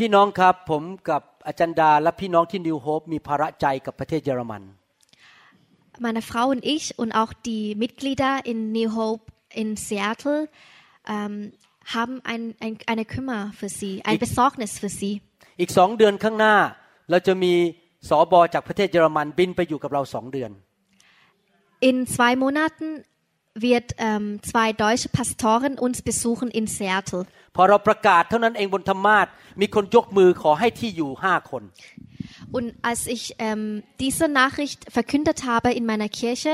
พี่น้องครับผมกับอาจารย์ดาและพี่น้องที่นิวโฮปมีภาระใจกับประเทศเยอรมัน Meine Frau und ich und auch die Mitglieder in New Hope in Seattle ähm, haben ein, ein, eine Kümmer für sie, ein Besorgnis für sie. อีกสองเดือนข้างหน้าเราจะมีสอบอจากประเทศเยอรมันบินไปอยู่กับเราสองเดือน In zwei Monaten wird ähm, zwei deutsche Pastoren uns besuchen in Seattle. พอเราประกาศเท่านั้นเองบนธรรมาสมีคนยกมือขอให้ที่อยู่ห้าคน Und als ich ähm, diese Nachricht verkündet habe in meiner Kirche,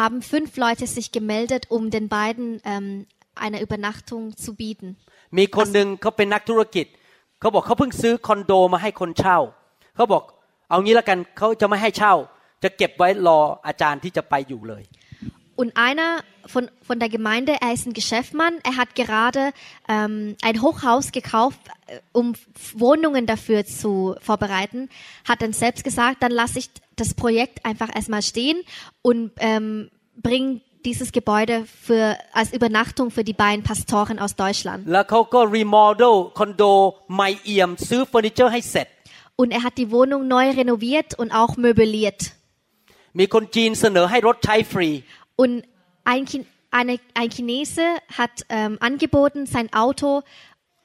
haben fünf Leute sich gemeldet, um den beiden ähm, eine Übernachtung zu bieten. มีคนหนึ่งเขาเป็นนักธุรกิจ เขาบอกเขาเพิ่งซื้อคอนโดมาให้คนเช่า เขาบอกเอางี้ละกันเขาจะไม่ให้เช่า จะเก็บไว้รออาจารย์ที่จะไปอยู่เลย Und einer von, von der Gemeinde, er ist ein Geschäftsmann, er hat gerade ähm, ein Hochhaus gekauft, äh, um Wohnungen dafür zu vorbereiten, hat dann selbst gesagt, dann lasse ich das Projekt einfach erstmal stehen und ähm, bringe dieses Gebäude für, als Übernachtung für die beiden Pastoren aus Deutschland. แล้วเขาก็รีโมเดลคอนโดใหม่เอี่ยมซื้อเฟอร์นิเจอร์ให้เสร็จ Und er hat die Wohnung neu renoviert und auch möbliert. มีคนจีนเสนอให้รถใช้ฟรี Und ein, Chi- eine, ein Chinese hat ähm, angeboten, sein Auto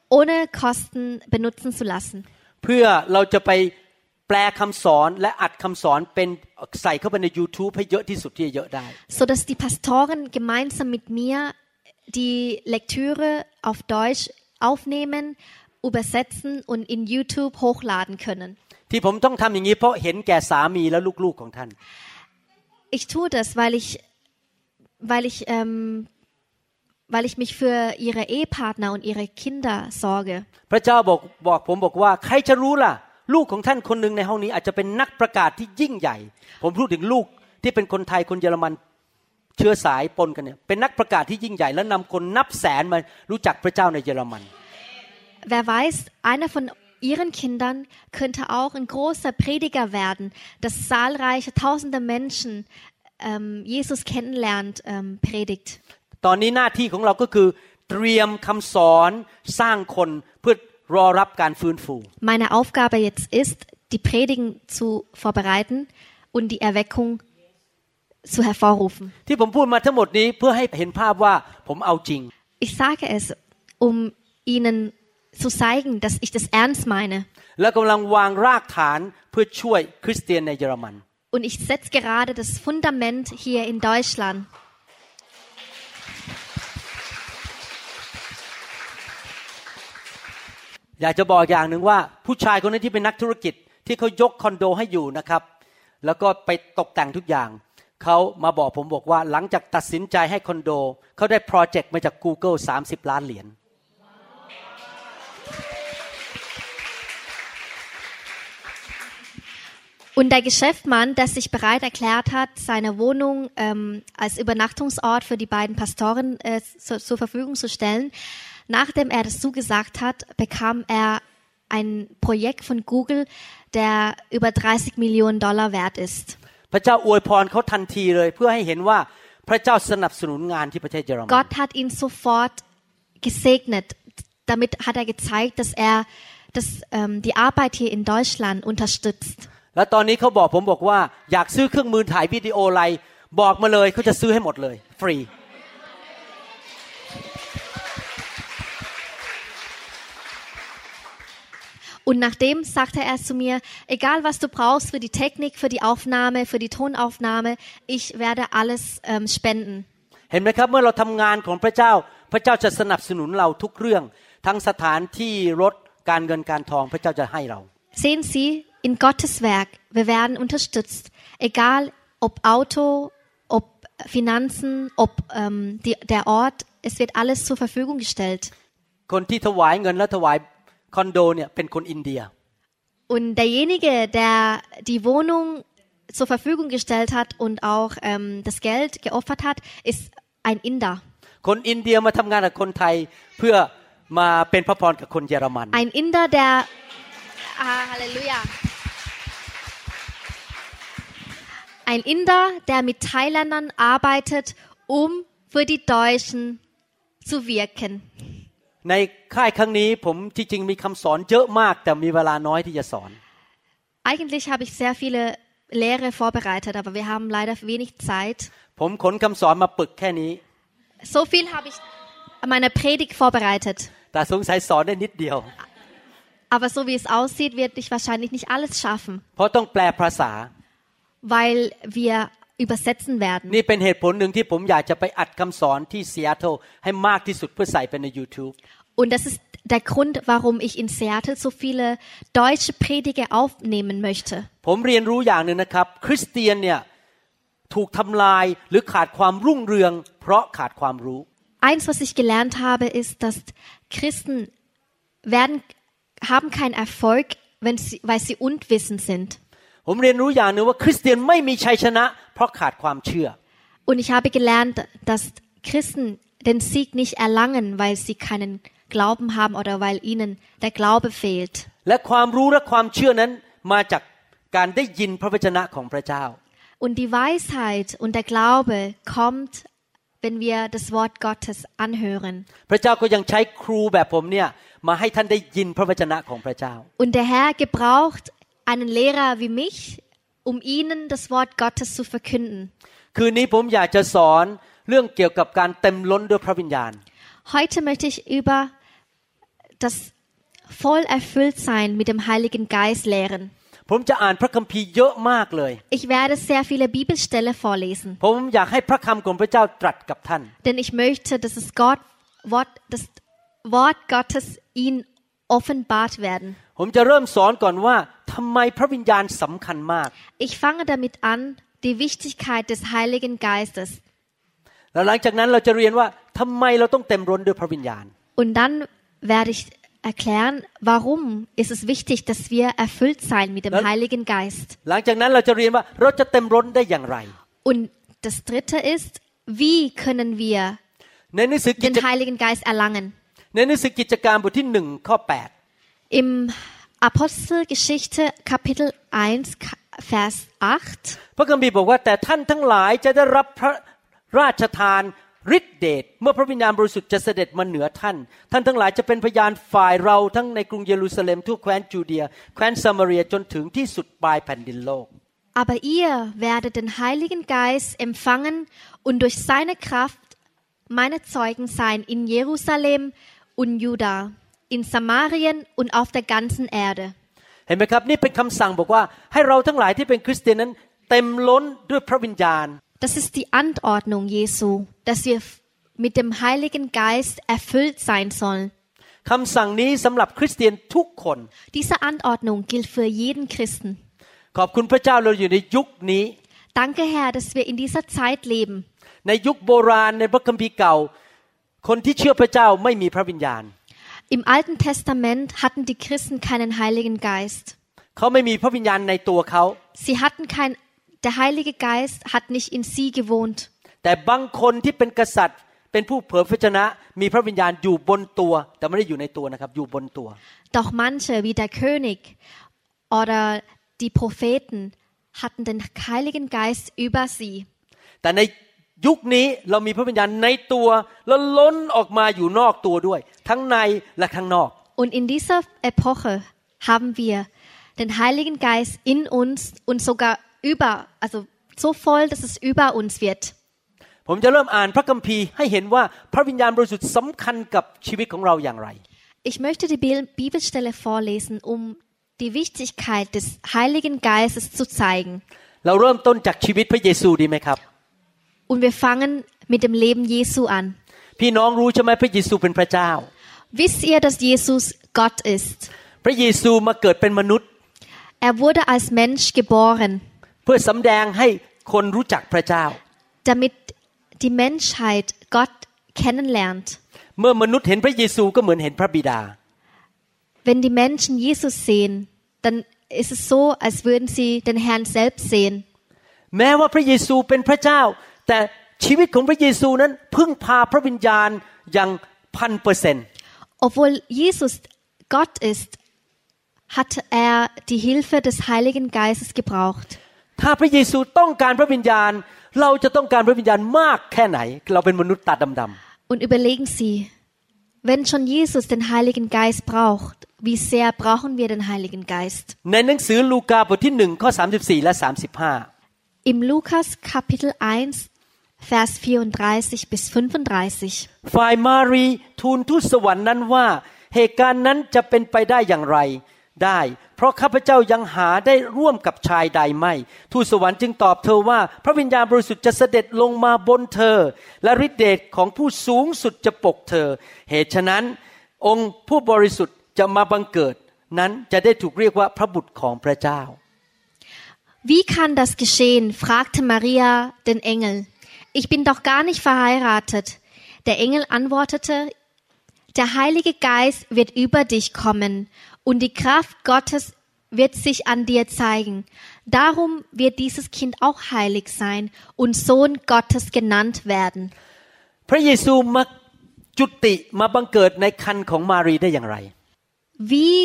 ohne Kosten benutzen zu lassen. เพื่อเราจะไปแปลคำสอนและอัดคำสอนเป็นใส่เข้าไปใน YouTube ให้เยอะที่สุดที่จะเยอะได้ so dass die Pastoren gemeinsam mit mir die Lektüre auf Deutsch aufnehmen, übersetzen und in YouTube hochladen können. ที่ผมต้องทำอย่างนี้เพราะเห็นแก่สามีและลูกๆของท่าน Ich tue das, weil ich, weil ich, ähm, weil ich mich für ihre Ehepartner und ihre Kinder sorge. พระเจ้าบอกบอกผมบอกว่าใครจะรู้ล่ะ ลูกของท่านคนหนึ่งในห้องนี้อาจจะเป็นนักประกาศที่ยิ่งใหญ่ ผมพูดถึงลูกที่เป็นคนไทยคนเยอรมันเชื้อสายปนกันเนี่ยเป็นนักประกาศที่ยิ่งใหญ่ แล้วนำคนนับแสนมารู้จักพระเจ้าในเยอรมัน Wer weiß, einer von ihren Kindern könnte auch ein großer Prediger werden, dass zahlreiche tausende Menschen ähm, Jesus kennenlernt, ähm, predigt. ตอนนี้หน้าที่ของเราก็คือเตรียมคำสอนสร้างคนเพื่อรอรับการฟื้นฟู Meine Aufgabe jetzt ist, die Predigen zu vorbereiten und die Erweckung zu hervorrufen. ที่ผมพูดมาทั้งหมดนี้เพื่อให้เห็นภาพว่าผมเอาจริง Ich sage es, um Ihnen zu zeigen, dass ich das ernst meine. และกำลังวางรากฐานเพื่อช่วยคริสเตียนในเยอรมัน Und ich setze gerade das Fundament hier in Deutschland. อยากจะบอกอย่างหนึ่งว่าผู้ชายคนนั้นที่เป็นนักธุรกิจที่เขายกคอนโดให้อยู่นะครับแล้วก็ไปตกแต่งทุกอย่างเขามาบอกผมบอกว่าหลังจากตัดสินใจให้คอนโดเขาได้โปรเจกต์มาจาก Google 30 ล้านเหรียญ Und der Geschäftsmann, der sich bereit erklärt hat, seine Wohnung ähm, als Übernachtungsort für die beiden Pastoren äh, zu, zur Verfügung zu stellen, nachdem er das zugesagt hat, bekam er ein Projekt von Google, der über 30 Millionen Dollar wert ist. พระเจ้าอวยพรเขาทันทีเลย เพื่อให้เห็นว่าพระเจ้าสนับสนุนงานที่ประเทศเยอรมัน Gott hat ihn sofort gesegnet. Damit hat er gezeigt, dass er dass, ähm, die Arbeit hier in Deutschland unterstützt. แล้วตอนนี้เขาบอกผมบอกว่าอยากซื้อเครื่องมือถ่ายวิดีโออะไร บอกมาเลยเขาจะซื้อให้หมดเลย ฟรี Und nachdem sagte er zu mir, egal was du brauchst für die Technik, für die Aufnahme, für die Tonaufnahme, ich werde alles ähm, spenden. เห็นไหมครับเมื่อเราทำงานของพระเจ้า พระเจ้าจะสนับสนุนเราทุกเรื่อง ทั้งสถานที่รถการเงินการทองพระเจ้าจะให้เรา Sehen Sie, in Gottes Werk, wir werden unterstützt. Egal ob Auto, ob Finanzen, ob ähm, die, der Ort, es wird alles zur Verfügung gestellt. คนที่ถวายเงินและถวายคอนโดเนี่ยเป็นคนอินเดีย Und derjenige, der die Wohnung zur Verfügung gestellt hat und auch ähm, das Geld geopfert hat, ist ein Inder. คนอินเดียมาทำงานกับคนไทยเพื่อมาเป็นพระพรกับคนเยอรมัน Ein Inder, der ah, Halleluja. Ein Inder, der mit Thailändern arbeitet, um für die Deutschen zu wirken. ในค่ายครั้งนี้ผมที่จริงมีคำสอนเยอะมาก แต่มีเวลาน้อยที่จะสอน Eigentlich habe ich sehr viele Lehre vorbereitet, aber wir haben leider wenig Zeit. ผมขนคำสอนมาปึกแค่นี้ So viel habe ich an meiner Predigt vorbereitet. แต่สงสัยสอนได้นิดเดียว Aber so wie es aussieht, werde ich wahrscheinlich nicht alles schaffen, เพราะต้องแปลภาษา weil wir übersetzen werden. นี่เป็นเหตุผลหนึ่งที่ผมอยากจะไปอัดคำสอนที่ซีแอตเทิลให้มากที่สุดเพื่อใส่ไปใน YouTube Und das ist der Grund, warum ich in Seattle so viele deutsche Prediger aufnehmen möchte. ผมเรียนรู้อย่างหนึ่งนะครับ คริสเตียนเนี่ยถูกทำลายหรือขาดความรุ่งเรือง เพราะขาดความรู้ Eins, was ich gelernt habe, ist, dass Christen werden, haben keinen Erfolg, wenn sie, weil sie unwissend sind. ผมเรียนรู้อย่างหนึ่งว่าคริสเตียนไม่มีชัยชนะ เพราะขาดความเชื่อ Und ich habe gelernt, dass Christen den Sieg nicht erlangen, weil sie keinen Glauben haben oder weil ihnen der Glaube fehlt. และความรู้และความเชื่อนั้นมาจากการได้ยินพระวจนะของพระเจ้า Und die Weisheit und der Glaube kommt, wenn wir das Wort Gottes anhören. พระเจ้าก็ยังใช้ครูแบบผมเนี่ยมาให้ท่านได้ยินพระวจนะของพระเจ้า Und der Herr gebraucht einen Lehrer wie mich, um ihnen das Wort Gottes zu verkünden. คืนนี้ผมอยากจะสอนเรื่องเกี่ยวกับการเต็มล้นด้วยพระวิญญาณ Heute möchte ich über das voll erfüllt sein mit dem Heiligen Geist lehren. ผมจะอ่านพระคัมภีร์เยอะมากเลย Ich werde sehr viele Bibelstelle vorlesen, ผมอยากให้พระคำของพระเจ้าตรัสกับท่าน denn ich möchte, dass das Gott, Wort, das Wort Gottes ihnen offenbart werden. ผมจะเริ่มสอนก่อนว่า ทำไมพระวิญญาณสำคัญมาก Ich fange damit an, die Wichtigkeit des Heiligen Geistes. แล้วหลังจากนั้นเราจะเรียนว่าทำไมเราต้องเต็มล้นด้วยพระวิญญาณ Und dann werde ich erklären, warum ist es wichtig, dass wir erfüllt sein mit dem Dann- Heiligen Geist. หลังจากนั้นเราจะเรียนว่าเราจะเต็มล้นได้อย่างไร Und das dritte ist, wie können wir ในหนังสือกิจ den Heiligen Geist erlangen? ในหนังสือกิจการบทที่หนึ่งข้อ Im Apostelgeschichte Kapitel 1, Ka- Vers 8, 8 พระคัมภีร์บอกว่าแต่ท่านทั้งหลายจะได้รับพระราชทานฤทธิเดชเมื่อพระวิญญาณบริสุทธิ์จะเสด็จมาเหนือท่าน ท่านทั้งหลายจะเป็นพยานฝ่ายเราทั้งในกรุงเยรูซาเล็มทั่วแคว้นจูเดีย แคว้นซามาเรียจนถึงที่สุดปลายแผ่นดินโลก aber ihr werdet den Heiligen Geist empfangen und durch seine Kraft meine Zeugen sein in Jerusalem und Juda, in Samarien und auf der ganzen Erde. เห็นไหมครับนี่เป็นคำสั่งบอกว่าให้เราทั้งหลายที่เป็นคริสเตียนนั้นเต็มล้นด้วยพระวิญญาณ Das ist die Anordnung Jesu, dass wir mit dem Heiligen Geist erfüllt sein sollen. คำสั่งนี้สำหรับคริสเตียนทุกคน Diese Anordnung gilt für jeden Christen. ขอบคุณพระเจ้าเราอยู่ในยุคนี้ Danke, Herr, dass wir in dieser Zeit leben. ในยุคโบราณในพระคัมภีร์เก่า คนที่เชื่อพระเจ้าไม่มีพระวิญญาณ Im Alten Testament hatten die Christen keinen Heiligen Geist. เขาไม่มีพระวิญญาณในตัวเขา Sie hatten kein, der Heilige Geist hat nicht in sie gewohnt. แต่บางคนที่เป็นกษัตริย์ เป็นผู้เผยพระชนะ มีพระวิญญาณอยู่บนตัว แต่ไม่ได้อยู่ในตัวนะครับ อยู่บนตัว Doch manche, wie der König oder die Propheten, hatten den Heiligen Geist über sie. แต่ใน ยุคนี้เรามีพระวิญญาณในตัวแล้วล้นออกมาอยู่นอกตัวด้วย ทั้งในและข้างนอก Und in dieser Epoche haben wir den Heiligen Geist in uns und sogar über, also so voll, dass es über uns wird. ผมจะเริ่มอ่านพระคัมภีร์ให้เห็นว่าพระวิญญาณบริสุทธิ์สำคัญกับชีวิตของเราอย่างไร Ich möchte die Bil- Bibelstelle vorlesen, um die Wichtigkeit des Heiligen Geistes zu zeigen. เราเริ่มต้นจากชีวิตพระเยซูดีไหมครับ Und wir fangen mit dem Leben Jesu an. พี่น้องรู้ใช่ไหมพระเยซูเป็นพระเจ้า Wisst ihr, dass Jesus Gott ist? พระเยซูมาเกิดเป็นมนุษย์ Er wurde als Mensch geboren, เพื่อสำแดงให้คนรู้จักพระเจ้า damit die Menschheit Gott kennenlernt. เมื่อมนุษย์เห็นพระเยซูก็เหมือนเห็นพระบิดา Wenn die Menschen Jesus sehen, dann ist es so, als würden sie den Herrn selbst sehen. แม้ว่าพระเยซูเป็นพระเจ้า แต่ชีวิตของพระเยซูนั้นพึ่งพาพระวิญญาณอย่างพันเปอร์เซนต์ Obwohl Jesus Gott ist, hat er die Hilfe des Heiligen Geistes gebraucht. ถ้าพระเยซูต้องการพระวิญญาณ เราจะต้องการพระวิญญาณมากแค่ไหน เราเป็นมนุษย์ตาดำ Und überlegen Sie, Wenn schon Jesus den Heiligen Geist braucht, wie sehr brauchen wir den Heiligen Geist? ในหนังสือลูกาบทที่หนึ่งข้อ34และ35 Im Lukas Kapitel 1, Vers 34 bis 35. ฝ่ายมารีทูลทูตสวรรค์นั้นว่า เหตุการณ์นั้นจะเป็นไปได้อย่างไรได้ เพราะข้าพเจ้ายังหาได้ร่วมกับชายใดไม่ ทูตสวรรค์จึงตอบเธอว่า พระวิญญาณบริสุทธิ์จะเสด็จลงมาบนเธอ และฤทธิเดชของผู้สูงสุดจะปกเธอ เหตุฉะนั้น องค์ผู้บริสุทธิ์จะมาบังเกิดนั้นจะได้ถูกเรียกว่าพระบุตรของพระเจ้า Wie kann das geschehen? fragte Maria den Engel. Ich bin doch gar nicht verheiratet. Der Engel antwortete, der Heilige Geist wird über dich kommen und die Kraft Gottes wird sich an dir zeigen. Darum wird dieses Kind auch heilig sein und Sohn Gottes genannt werden. พระเยซูมาจุติมาบังเกิดในคันของมารีได้อย่างไร Wie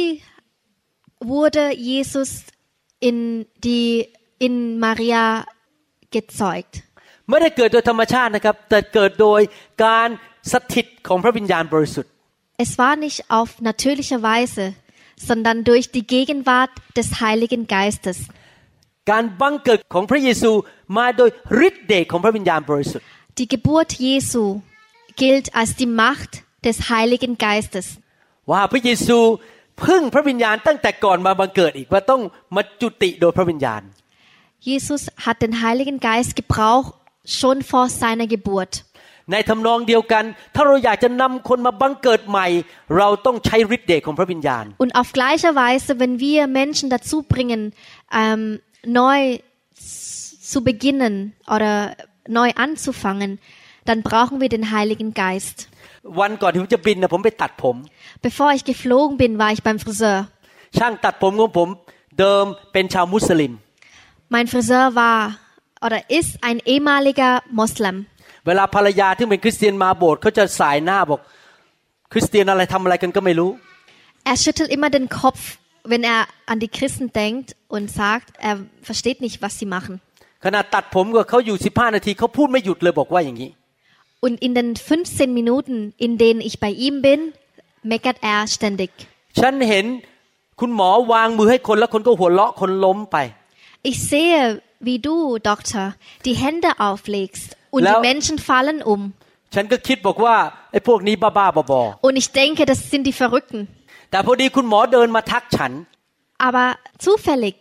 wurde Jesus in die in Maria gezeugt? ไม่ได้เกิดโดยธรรมชาตินะครับ แต่เกิดโดยการสถิตของพระวิญญาณบริสุทธิ์ Es war nicht auf natürliche Weise, sondern durch die Gegenwart des Heiligen Geistes. การบังเกิดของพระเยซูมาโดยฤทธิเดชของพระวิญญาณบริสุทธิ์ Die Geburt Jesu gilt als die Macht des Heiligen Geistes. ว่าพระเยซูพึ่งพระวิญญาณตั้งแต่ก่อนมาบังเกิดอีกว่าต้องมาจุติโดยพระวิญญาณ Jesus hat den Heiligen Geist gebraucht schon vor seiner Geburt. ในทำนองเดียวกัน ถ้าเราอยากจะนำคนมาบังเกิดใหม่ เราต้องใช้ฤทธิเดชของพระวิญญาณ Und auf gleiche Weise, wenn wir Menschen dazu bringen, ähm, neu zu beginnen oder neu anzufangen, dann brauchen wir den Heiligen Geist. วันก่อนที่ผมจะบินนะผมไปตัดผม Bevor ich geflogen bin, war ich beim Friseur. ช่างตัดผมของผมเดิมเป็นชาวมุสลิม Mein Friseur war oder ist ein ehemaliger Moslem. เวลาภรรยาที่เป็นคริสเตียนมาโบสถ์เขาจะสายหน้าบอก คริสเตียนอะไรทำอะไรกันก็ไม่รู้ Er schüttelt immer den Kopf, wenn er an die Christen denkt und sagt, er versteht nicht, was sie machen. ขณะตัดผมกับเขาอยู่15นาทีเขาพูดไม่หยุดเลยบอกว่าอย่างนี้ Und in den 15 Minuten, in denen ich bei ihm bin, meckert er ständig. ฉันเห็นคุณหมอวางมือให้คนแล้วคนก็หัวเราะคนล้มไป Ich sehe, wie du, Doktor, die Hände auflegst und Lau- die Menschen fallen um. ฉันก็คิดบอกว่าไอ้พวกนี้บ้าๆบอ Und ich denke, das sind die Verrückten. ๆแต่พอดีคุณหมอเดินมาทักฉัน Aber zufällig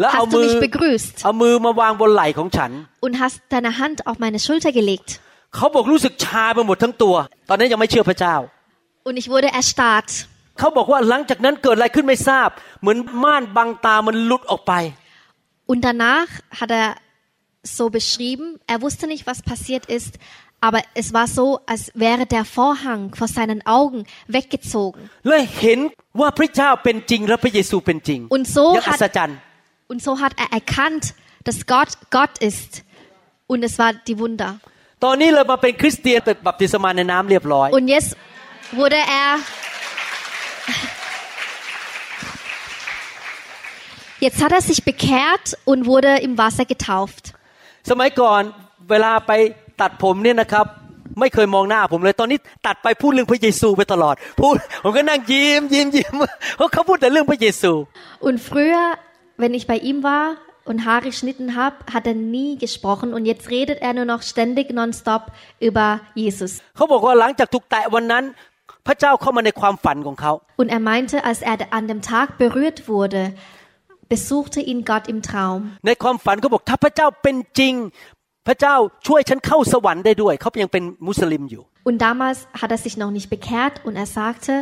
แล้วเอา hast du มือ mich begrüßt เอามือมาวางบนไหล่ของฉัน und hast deine Hand auf meine Schulter gelegt. เขาบอกรู้สึกชาไปหมดทั้งตัว ตอนนั้นยังไม่เชื่อพระเจ้า Und ich wurde erstarrt. เขาบอกว่าหลังจากนั้นเกิดอะไรขึ้นไม่ทราบ เหมือนม่านบังตามันหลุดออกไป und danach hat er so beschrieben, er wusste nicht, was passiert ist, aber es war so, als wäre der Vorhang vor seinen Augen weggezogen. Und so hat, und so hat er erkannt, dass Gott Gott ist. Und es war die Wunder. Und jetzt wurde er jetzt hat er sich bekehrt und wurde im Wasser getauft. สมัยก่อนเวลาไปตัดผมเนี่ยนะครับ ไม่เคยมองหน้าผมเลย ตอนนี้ตัดไปพูดเรื่องพระเยซูไปตลอด พูดผมก็นั่งยิ้มยิ้มยิ้มเพราะเขาพูดแต่เรื่องพระเยซู Und früher, wenn ich bei ihm war und Haare geschnitten habe, hat er nie gesprochen und jetzt redet er nur noch ständig nonstop über Jesus. เขาบอกว่าหลังจากถูกแตะวันนั้น พระเจ้าเข้ามาในความฝันของเขา Und er meinte, als er an dem Tag berührt wurde, besuchte ihn Gott im Traum. ในความฝันเขาบอกถ้าพระเจ้าเป็นจริง พระเจ้าช่วยฉันเข้าสวรรค์ได้ด้วย เขายังเป็นมุสลิมอยู่ Und damals hat er sich noch nicht bekehrt und er sagte,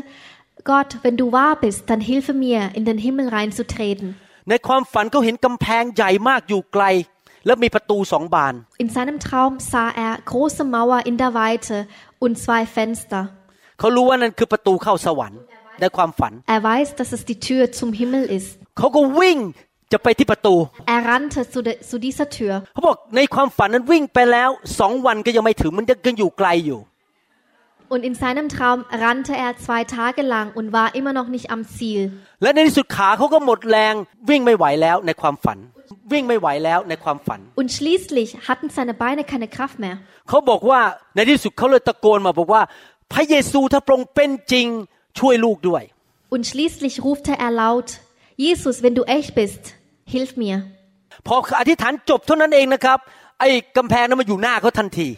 Gott, wenn du wahr bist, dann hilfe mir, in den Himmel reinzutreten. ในความฝันเขาเห็นกำแพงใหญ่มากอยู่ไกล แล้วมีประตูสองบาน In seinem Traum sah er große Mauer in der Weite und zwei Fenster. เขารู้ว่านั่นคือประตูเข้าสวรรค์ ในความฝัน Er weiß, dass es die Tür zum Himmel ist. เขาก็วิ่งจะไปที่ประตู Er rannte zu, de, zu dieser Tür. เขาบอกในความฝันนั้นวิ่งไปแล้วสองวันก็ยังไม่ถึงมันยังอยู่ไกลอยู่ Und in seinem Traum rannte er zwei Tage lang und war immer noch nicht am Ziel. และในที่สุดขาเขาก็หมดแรงวิ่งไม่ไหวแล้วในความฝัน วิ่งไม่ไหวแล้วในความฝัน Und schließlich hatten seine Beine keine Kraft mehr. เขาบอกว่าในที่สุดเขาเลยตะโกนมาบอกว่าพระเยซูถ้าพระองค์เป็นจริง ช่วยลูกด้วย Und schließlich rufte er laut, Jesus, wenn du echt bist, hilf mir. พออธิษฐานจบเท่านั้นเองนะครับ ไอ้กำแพงนั้นมาอยู่หน้าเขาทันที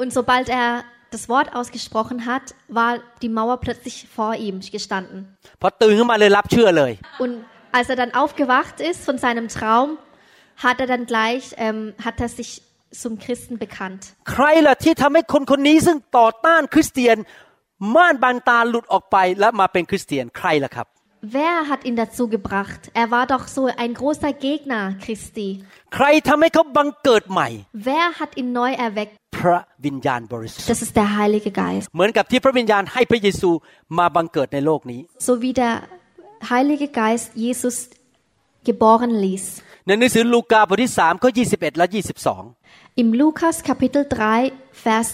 Und sobald er das Wort ausgesprochen hat, war die Mauer plötzlich vor ihm gestanden. พอตื่นขึ้นมาเลยรับเชื่อเลย Und als er dann aufgewacht ist von seinem Traum, hat er dann gleich, ähm, hat er sich zum Christen bekannt. ใครล่ะที่ทำให้คนคนนี้ซึ่งต่อต้านคริสเตียน ม่านบางตาหลุดออกไปและมาเป็นคริสเตียนใครล่ะครับ Wer hat ihn dazu gebracht? Er war doch so ein großer Gegner Christi. ใครทำให้เขาบังเกิดใหม่ Wer hat ihn neu erweckt? พระวิญญาณบริสุทธิ์ Das ist der Heilige Geist. เหมือนกับที่พระวิญญาณให้พระเยซูมาบังเกิดในโลกนี้ So wie der Heilige Geist Jesus geboren ließ. ในหนังสือลูกาบทที่3ข้อ21 และ 22 Im Lukas Kapitel 3, Vers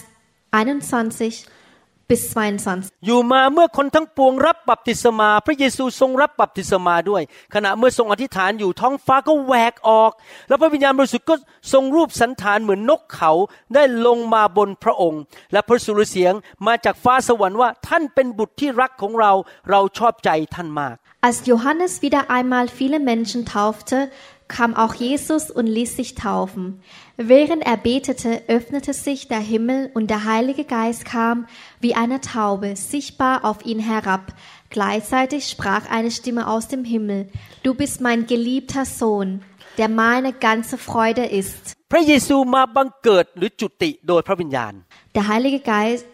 21 bis 22. อยู่มาเมื่อคนทั้งปวงรับบัพติศมา พระเยซูทรงรับบัพติศมาด้วย ขณะเมื่อทรงอธิษฐานอยู่ท้องฟ้าก็แหวกออก แล้วพระวิญญาณบริสุทธิ์ก็ทรงรูปสันฐานเหมือนนกเขาได้ลงมาบนพระองค์ และพระสุรเสียงมาจากฟ้าสวรรค์ว่าท่านเป็นบุตรที่รักของเราเราชอบใจท่านมาก Als Johannes wieder einmal viele Menschen taufte, kam auch Jesus und ließ sich taufen. Während er betete, öffnete sich der Himmel und der Heilige Geist kam wie eine Taube sichtbar auf ihn herab. Gleichzeitig sprach eine Stimme aus dem Himmel, Du bist mein geliebter Sohn, der meine ganze Freude ist. พระเยซูมาบังเกิดหรือจุติโดยพระวิญญาณ Der Heilige Geist,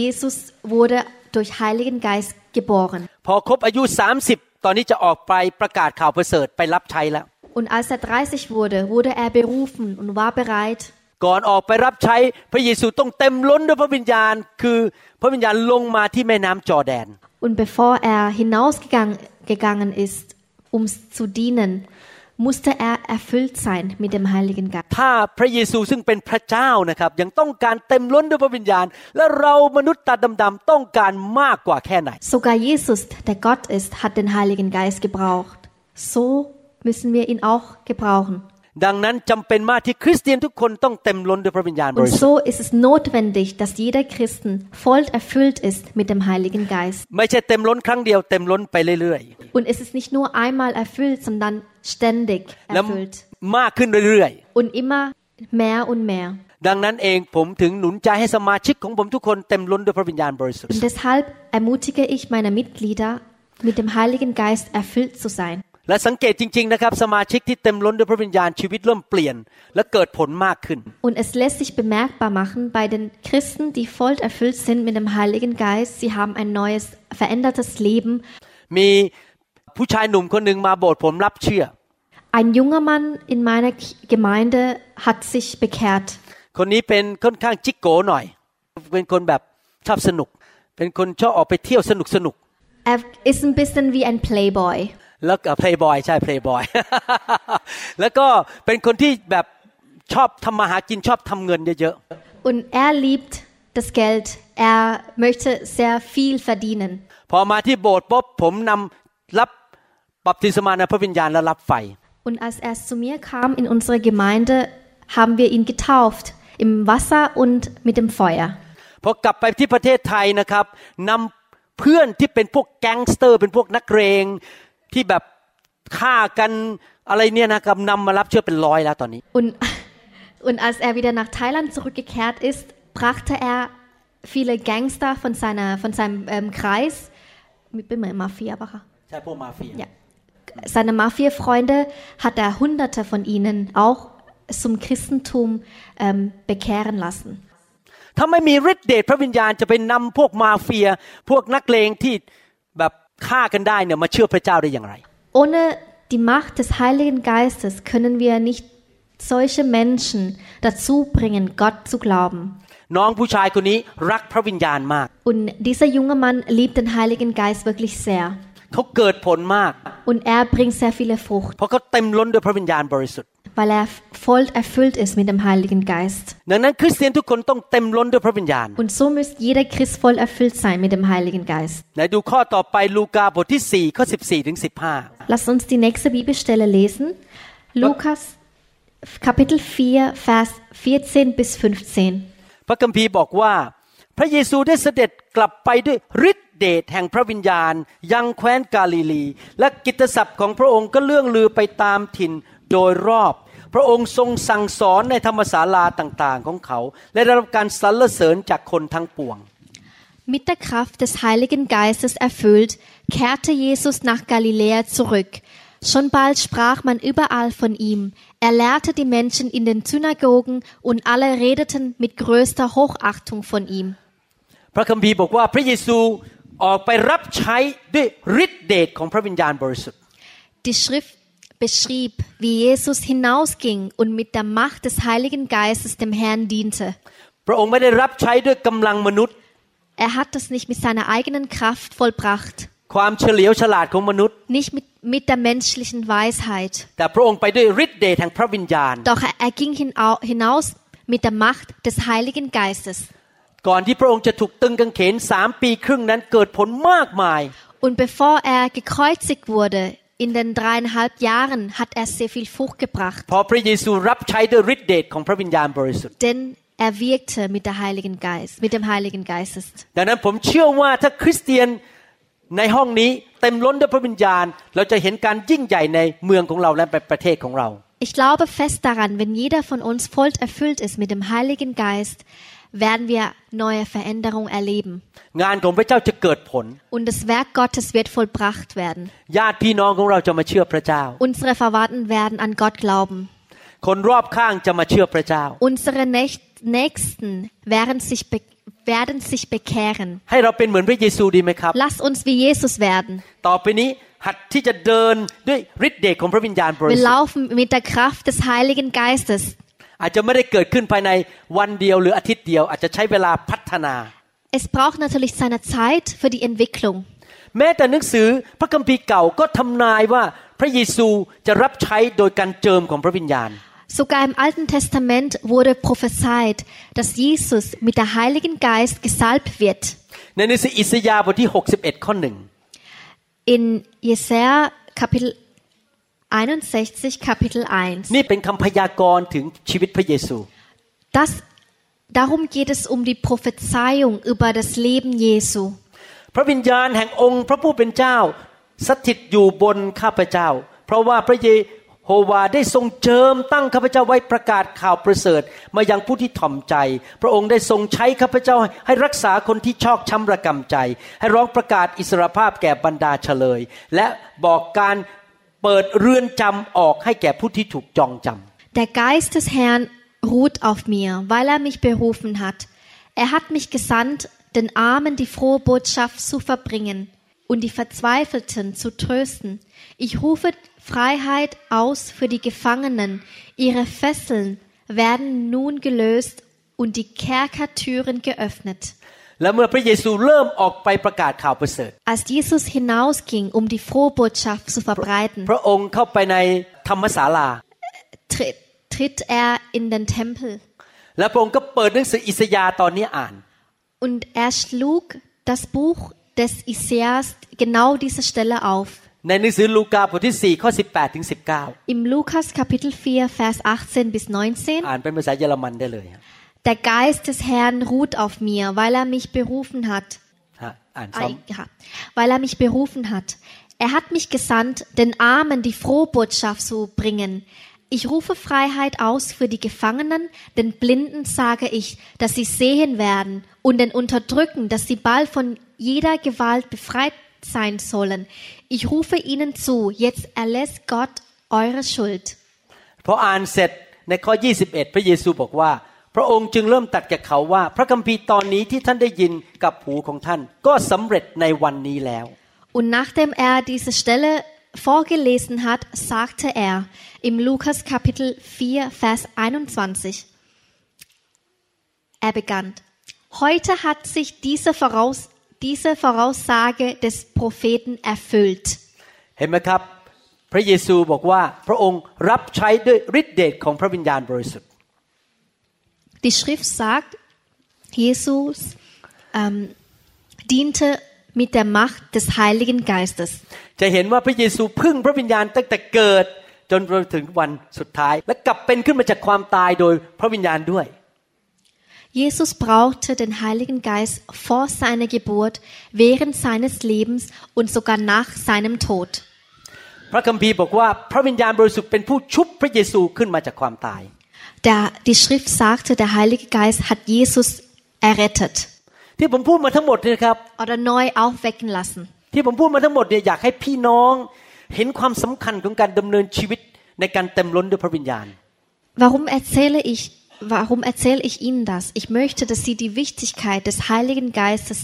Jesus wurde durch Heiligen Geist geboren. พอครบอายุ 30 ตอนนี้จะออกไปประกาศข่าวประเสริฐไปรับใช้แล้ว Und als er 30 wurde, wurde er berufen und war bereit, ก่อนออกไปรับใช้พระเยซูต้องเต็มล้นด้วยพระวิญญาณ คือพระวิญญาณลงมาที่แม่น้ำจอร์แดน Und bevor er hinausgegangen gegangen ist, um zu dienen, musste er erfüllt sein mit dem Heiligen Geist. ถ้าพระเยซูซึ่งเป็นพระเจ้านะครับยังต้องการเต็มล้นด้วยพระวิญญาณ และเรามนุษย์ตาดำๆต้องการมากกว่าแค่ไหน Sogar Jesus, der Gott ist, hat den Heiligen Geist gebraucht. So müssen wir ihn auch gebrauchen. ดังนั้นจำเป็นมากที่คริสเตียนทุกคนต้องเต็มล้นด้วยพระวิญญาณบ Und ริสุทธิ์ so ist es notwendig, dass jeder Christen voll erfüllt ist mit dem Heiligen Geist. ไม่ใช่เต็มล้นครั้งเดียวเต็มล้นไปเรื่อย Und es ist nicht nur einmal erfüllt, sondern ständig ๆ และ erfüllt. มากขึ้นเรื่อย Und immer mehr und mehr. ๆ ดังนั้นเองผมถึงหนุนใจให้สมาชิกของผมทุกคนเต็มล้นด้วยพระวิญญาณบริสุทธิ์ Und deshalb ermutige ich meine Mitglieder, mit dem Heiligen Geist erfüllt zu sein. และสังเกตจริงๆนะครับสมาชิกที่เต็มล้นด้วยพระวิญญาณชีวิตเริ่มเปลี่ยน และเกิดผลมากขึ้น Und es lässt sich bemerkbar machen bei den Christen, die voll erfüllt sind mit dem Heiligen Geist. Sie haben ein neues, verändertes Leben. มีผู้ชายหนุ่มคนหนึ่งมาโบสถ์ผมรับเชื่อ Ein junger Mann in meiner K- Gemeinde hat sich bekehrt. คนนี้เป็นค่อนข้างจิกโกหน่อย เป็นคนแบบชอบสนุก เป็นคนชอบออกไปเที่ยวสนุกสนุก Er ist ein bisschen wie ein Playboy. แล้วก็เพลย์บอยใช่เพลย์บอยแล้วก็เป็นคนที่แบบชอบทำมาหากินชอบทำเงินเยอะ Und er liebt das Geld. Er möchte sehr viel verdienen. ๆพอมาที่โบสถ์ปุ๊บผมนำรับบัพติศมาในพระวิญญาณและรับไฟ Und als er zu mir kam in unsere Gemeinde, haben wir ihn getauft. Im Wasser und mit dem Feuer. พอกลับไปที่ประเทศไทยนะครับนำเพื่อนที่เป็นพวกแก๊งสเตอร์ เป็นพวกนักเรง ที่แบบฆ่ากันอะไรเนี่ยนะครับนำมารับเชื่อเป็นร้อยแล้วตอนนี้ Und, und als er wieder nach Thailand zurückgekehrt ist, brachte er viele Gangster von, seiner, von seinem ähm, Kreis, mit bin mal Mafia, aber ใช่พวกมาเฟีย ja, seine Mafia-Freunde hat er hunderte von ihnen auch zum Christentum ähm, bekehren lassen. ถ้าไม่มีฤทธิ์เดชพระวิญญาณจะไปนำพวกมาเฟีย พวกนักเลงที่แบบ ฆ่ากันได้เนี่ยมาเชื่อพระเจ้าได้อย่างไร Ohne die Macht des Heiligen Geistes können wir nicht solche Menschen dazu bringen, Gott zu glauben. น้องผู้ชายคนนี้รักพระวิญญาณมาก Und dieser junge Mann liebt den Heiligen Geist wirklich sehr. เขาเกิดผลมาก Und er bringt sehr viele Frucht, เพราะเขาเต็มล้นด้วยพระวิญญาณบริสุทธิ์ weil er voll erfüllt ist mit dem Heiligen Geist. ดังนั้นคริสเตียนทุกคนต้องเต็มล้นด้วยพระวิญญาณ Und so müsste jeder Christ voll erfüllt sein mit dem Heiligen Geist. ไหนดูข้อต่อไปลูกาบทที่4ข้อ14ถึง15 Lass uns die nächste Bibelstelle lesen. Lukas Kapitel 4, Vers 14 bis 15. พระคัมภีร์บอกว่า พระเยซูได้เสด็จกลับไปด้วยฤทธิเดชแห่งพระวิญญาณ ยังแคว้นกาลิลี และกิตติศัพท์ของพระองค์ก็เลื่องลือไปตามถิ่นโดยรอบ พระองค์ทรงสั่งสอนในธรรมศาลาต่างๆของเขา และได้รับการสรรเสริญจากคนทั้งปวง Mit der Kraft des Heiligen Geistes erfüllt, kehrte Jesus nach Galiläa zurück. Schon bald sprach man überall von ihm. Er lehrte die Menschen in den Synagogen und alle redeten mit größter Hochachtung von ihm. พระคัมภีร์บอกว่าพระเยซูออกไปรับใช้ด้วยฤทธิเดชของพระวิญญาณบริสุทธิ์ Die Schrift beschrieb, wie Jesus hinausging und mit der Macht des Heiligen Geistes dem Herrn diente. พระองค์ไม่ได้รับใช้ด้วยกำลังมนุษย์ Er hat das nicht mit seiner eigenen Kraft vollbracht, ความเฉลียวฉลาดของมนุษย์ nicht mit, mit der menschlichen Weisheit. แต่พระองค์ไปด้วยฤทธิเดชแห่งพระวิญญาณ Doch er, er ging hinau- hinaus mit der Macht des Heiligen Geistes. ก่อนที่พระองค์จะถูกตึงกางเขนสามปีครึ่งนั้นเกิดผลมากมาย Und bevor er gekreuzigt wurde, in den dreieinhalb Jahren, hat er sehr viel Frucht gebracht. พอพระเยซูรับใช้ด้วยฤทธิเดชของพระวิญญาณบริสุทธิ์ Denn er wirkte mit, der Heiligen Geist, mit dem Heiligen Geistes. ดังนั้นผมเชื่อว่าถ้าคริสเตียนในห้องนี้เต็มล้นด้วยพระวิญญาณ เราจะเห็นการยิ่งใหญ่ในเมืองของเราและในประเทศของเรา Ich glaube fest daran, wenn jeder von uns voll erfüllt ist mit dem Heiligen Geist, werden wir neue Veränderungen erleben. งานของพระเจ้าจะเกิดผล Und das Werk Gottes wird vollbracht werden. ญาติพี่น้องของเราจะมาเชื่อพระเจ้า Unsere Verwandten werden an Gott glauben. คนรอบข้างจะมาเชื่อพระเจ้า Unsere Näch- Nächsten werden sich, be werden sich bekehren. ให้เราเป็นเหมือนพระเยซูดีไหมครับ Lass uns wie Jesus werden. ต่อไปนี้หัดที่จะเดินด้วยฤทธิเดชของพระวิญญาณบริ Wir สุทธิ์ laufen mit der Kraft des Heiligen Geistes. อาจจะไม่ได้เกิดขึ้นภายในวันเดียวหรืออาทิตย์เดียวอาจจะใช้เวลาพัฒนา Es braucht natürlich seine Zeit für die Entwicklung. แม้แต่หนังสือพระคัมภีร์เก่าก็ทำนายว่าพระเยซูจะรับใช้โดยการเจิมของพระวิญญาณ Sogar im Alten Testament wurde prophezeit, dass Jesus mit der Heiligen Geist gesalbt wird. ในหนังสืออิสยาห์บทที่ 61 ข้อหนึ่ง In Jesaja Kapitel 61, Kapitel 1. นี่เป็นคำพยากรณ์ถึงชีวิตพระเยซู Das, darum geht es um die Prophezeiung über das Leben Jesu. พระวิญญาณแห่งองค์พระผู้เป็นเจ้า สถิตอยู่บนข้าพเจ้า เพราะว่าพระเยโฮวาได้ทรงเจิมตั้งข้าพเจ้าไว้ประกาศข่าวประเสริฐ มายังผู้ที่ถ่อมใจ พระองค์ได้ทรงใช้ข้าพเจ้าให้รักษาคนที่ชอกช้ำระกำใจ ให้ร้องประกาศอิสรภาพแก่บรรดาเฉลย และบอกการ เปิดเรือนจำออกให้แก่ผู้ที่ถูกจองจำ Der Geist des Herrn ruht auf mir, weil er mich berufen hat. Er hat mich gesandt, den Armen die frohe Botschaft zu verbringen und die Verzweifelten zu trösten. Ich rufe Freiheit aus für die Gefangenen. Ihre Fesseln werden nun gelöst und die Kerkertüren geöffnet. และเมื่อพระเยซูเริ่มออกไปประกาศข่าวประเสริฐ Als Jesus hinausging, um die frohe Botschaft zu verbreiten, พระองค์เข้าไปในธรรมศาลา tritt, tritt er in den Tempel และพระองค์ก็เปิดหนังสืออิสยาห์ตอนนี้อ่าน und er schlug das Buch des Isaias genau diese Stelle auf. ในหนังสือลูกาบทที่4ข้อ18ถึง19 Im Lukas Kapitel 4, Vers 18 bis 19. อ่านเป็นภาษาเยอรมันได้เลยฮะ Der Geist des Herrn ruht auf mir, weil er mich berufen hat. ฮะอ่านซ้ Ei, ja, weil er mich berufen hat. Er hat mich gesandt, den Armen die frohe Botschaft zu bringen. Ich rufe Freiheit aus für die Gefangenen, den Blinden sage ich, dass sie sehen werden, und den Unterdrücken, dass sie bald von jeder Gewalt befreit sein sollen. Ich rufe ihnen zu, jetzt erlässt Gott eure Schuld. ำพออ่านเสร็จในข้อ 21 พระเยซูบอกว่า พระองค์จึงเริ่มตัดกับเขาว่า พระคัมภีร์ตอนนี้ที่ท่านได้ยินกับหูของท่าน ก็สำเร็จในวันนี้แล้ว Und nachdem er diese Stelle vorgelesen hat, sagte er im Lukas Kapitel 4, Vers 21, er begann, heute hat sich diese, Voraus diese Voraussage des Propheten erfüllt. เห็นไหมครับ พระเยซูบอกว่าพระองค์รับใช้ด้วยฤทธิเดชของพระวิญญาณบริสุทธิ์ Die Schrift sagt, Jesus ähm, diente mit der Macht des Heiligen Geistes. จะเห็นว่าพระเยซูพึ่งพระวิญญาณตั้งแต่เกิด จนไปถึงวันสุดท้าย และกลับเป็นขึ้นมาจากความตายโดยพระวิญญาณด้วย Jesus brauchte den Heiligen Geist vor seiner Geburt, während seines Lebens und sogar nach seinem Tod. พระคัมภีร์บอกว่าพระวิญญาณบริสุทธิ์เป็นผู้ชุบพระเยซูขึ้นมาจากความตาย Der, die Schrift sagte, der Heilige Geist hat Jesus errettet ที่ผมพูดมาทั้งหมดเนี่ยนะครับ oder neu aufwecken lassen. ที่ผมพูดมาทั้งหมดเนี่ยอยากให้พี่น้องเห็นความสำคัญของการดำเนินชีวิตในการเต็มล้นด้วยพระวิญญาณ Warum erzähle ich, warum erzähle ich Ihnen das? Ich möchte, dass Sie die Wichtigkeit des Heiligen Geistes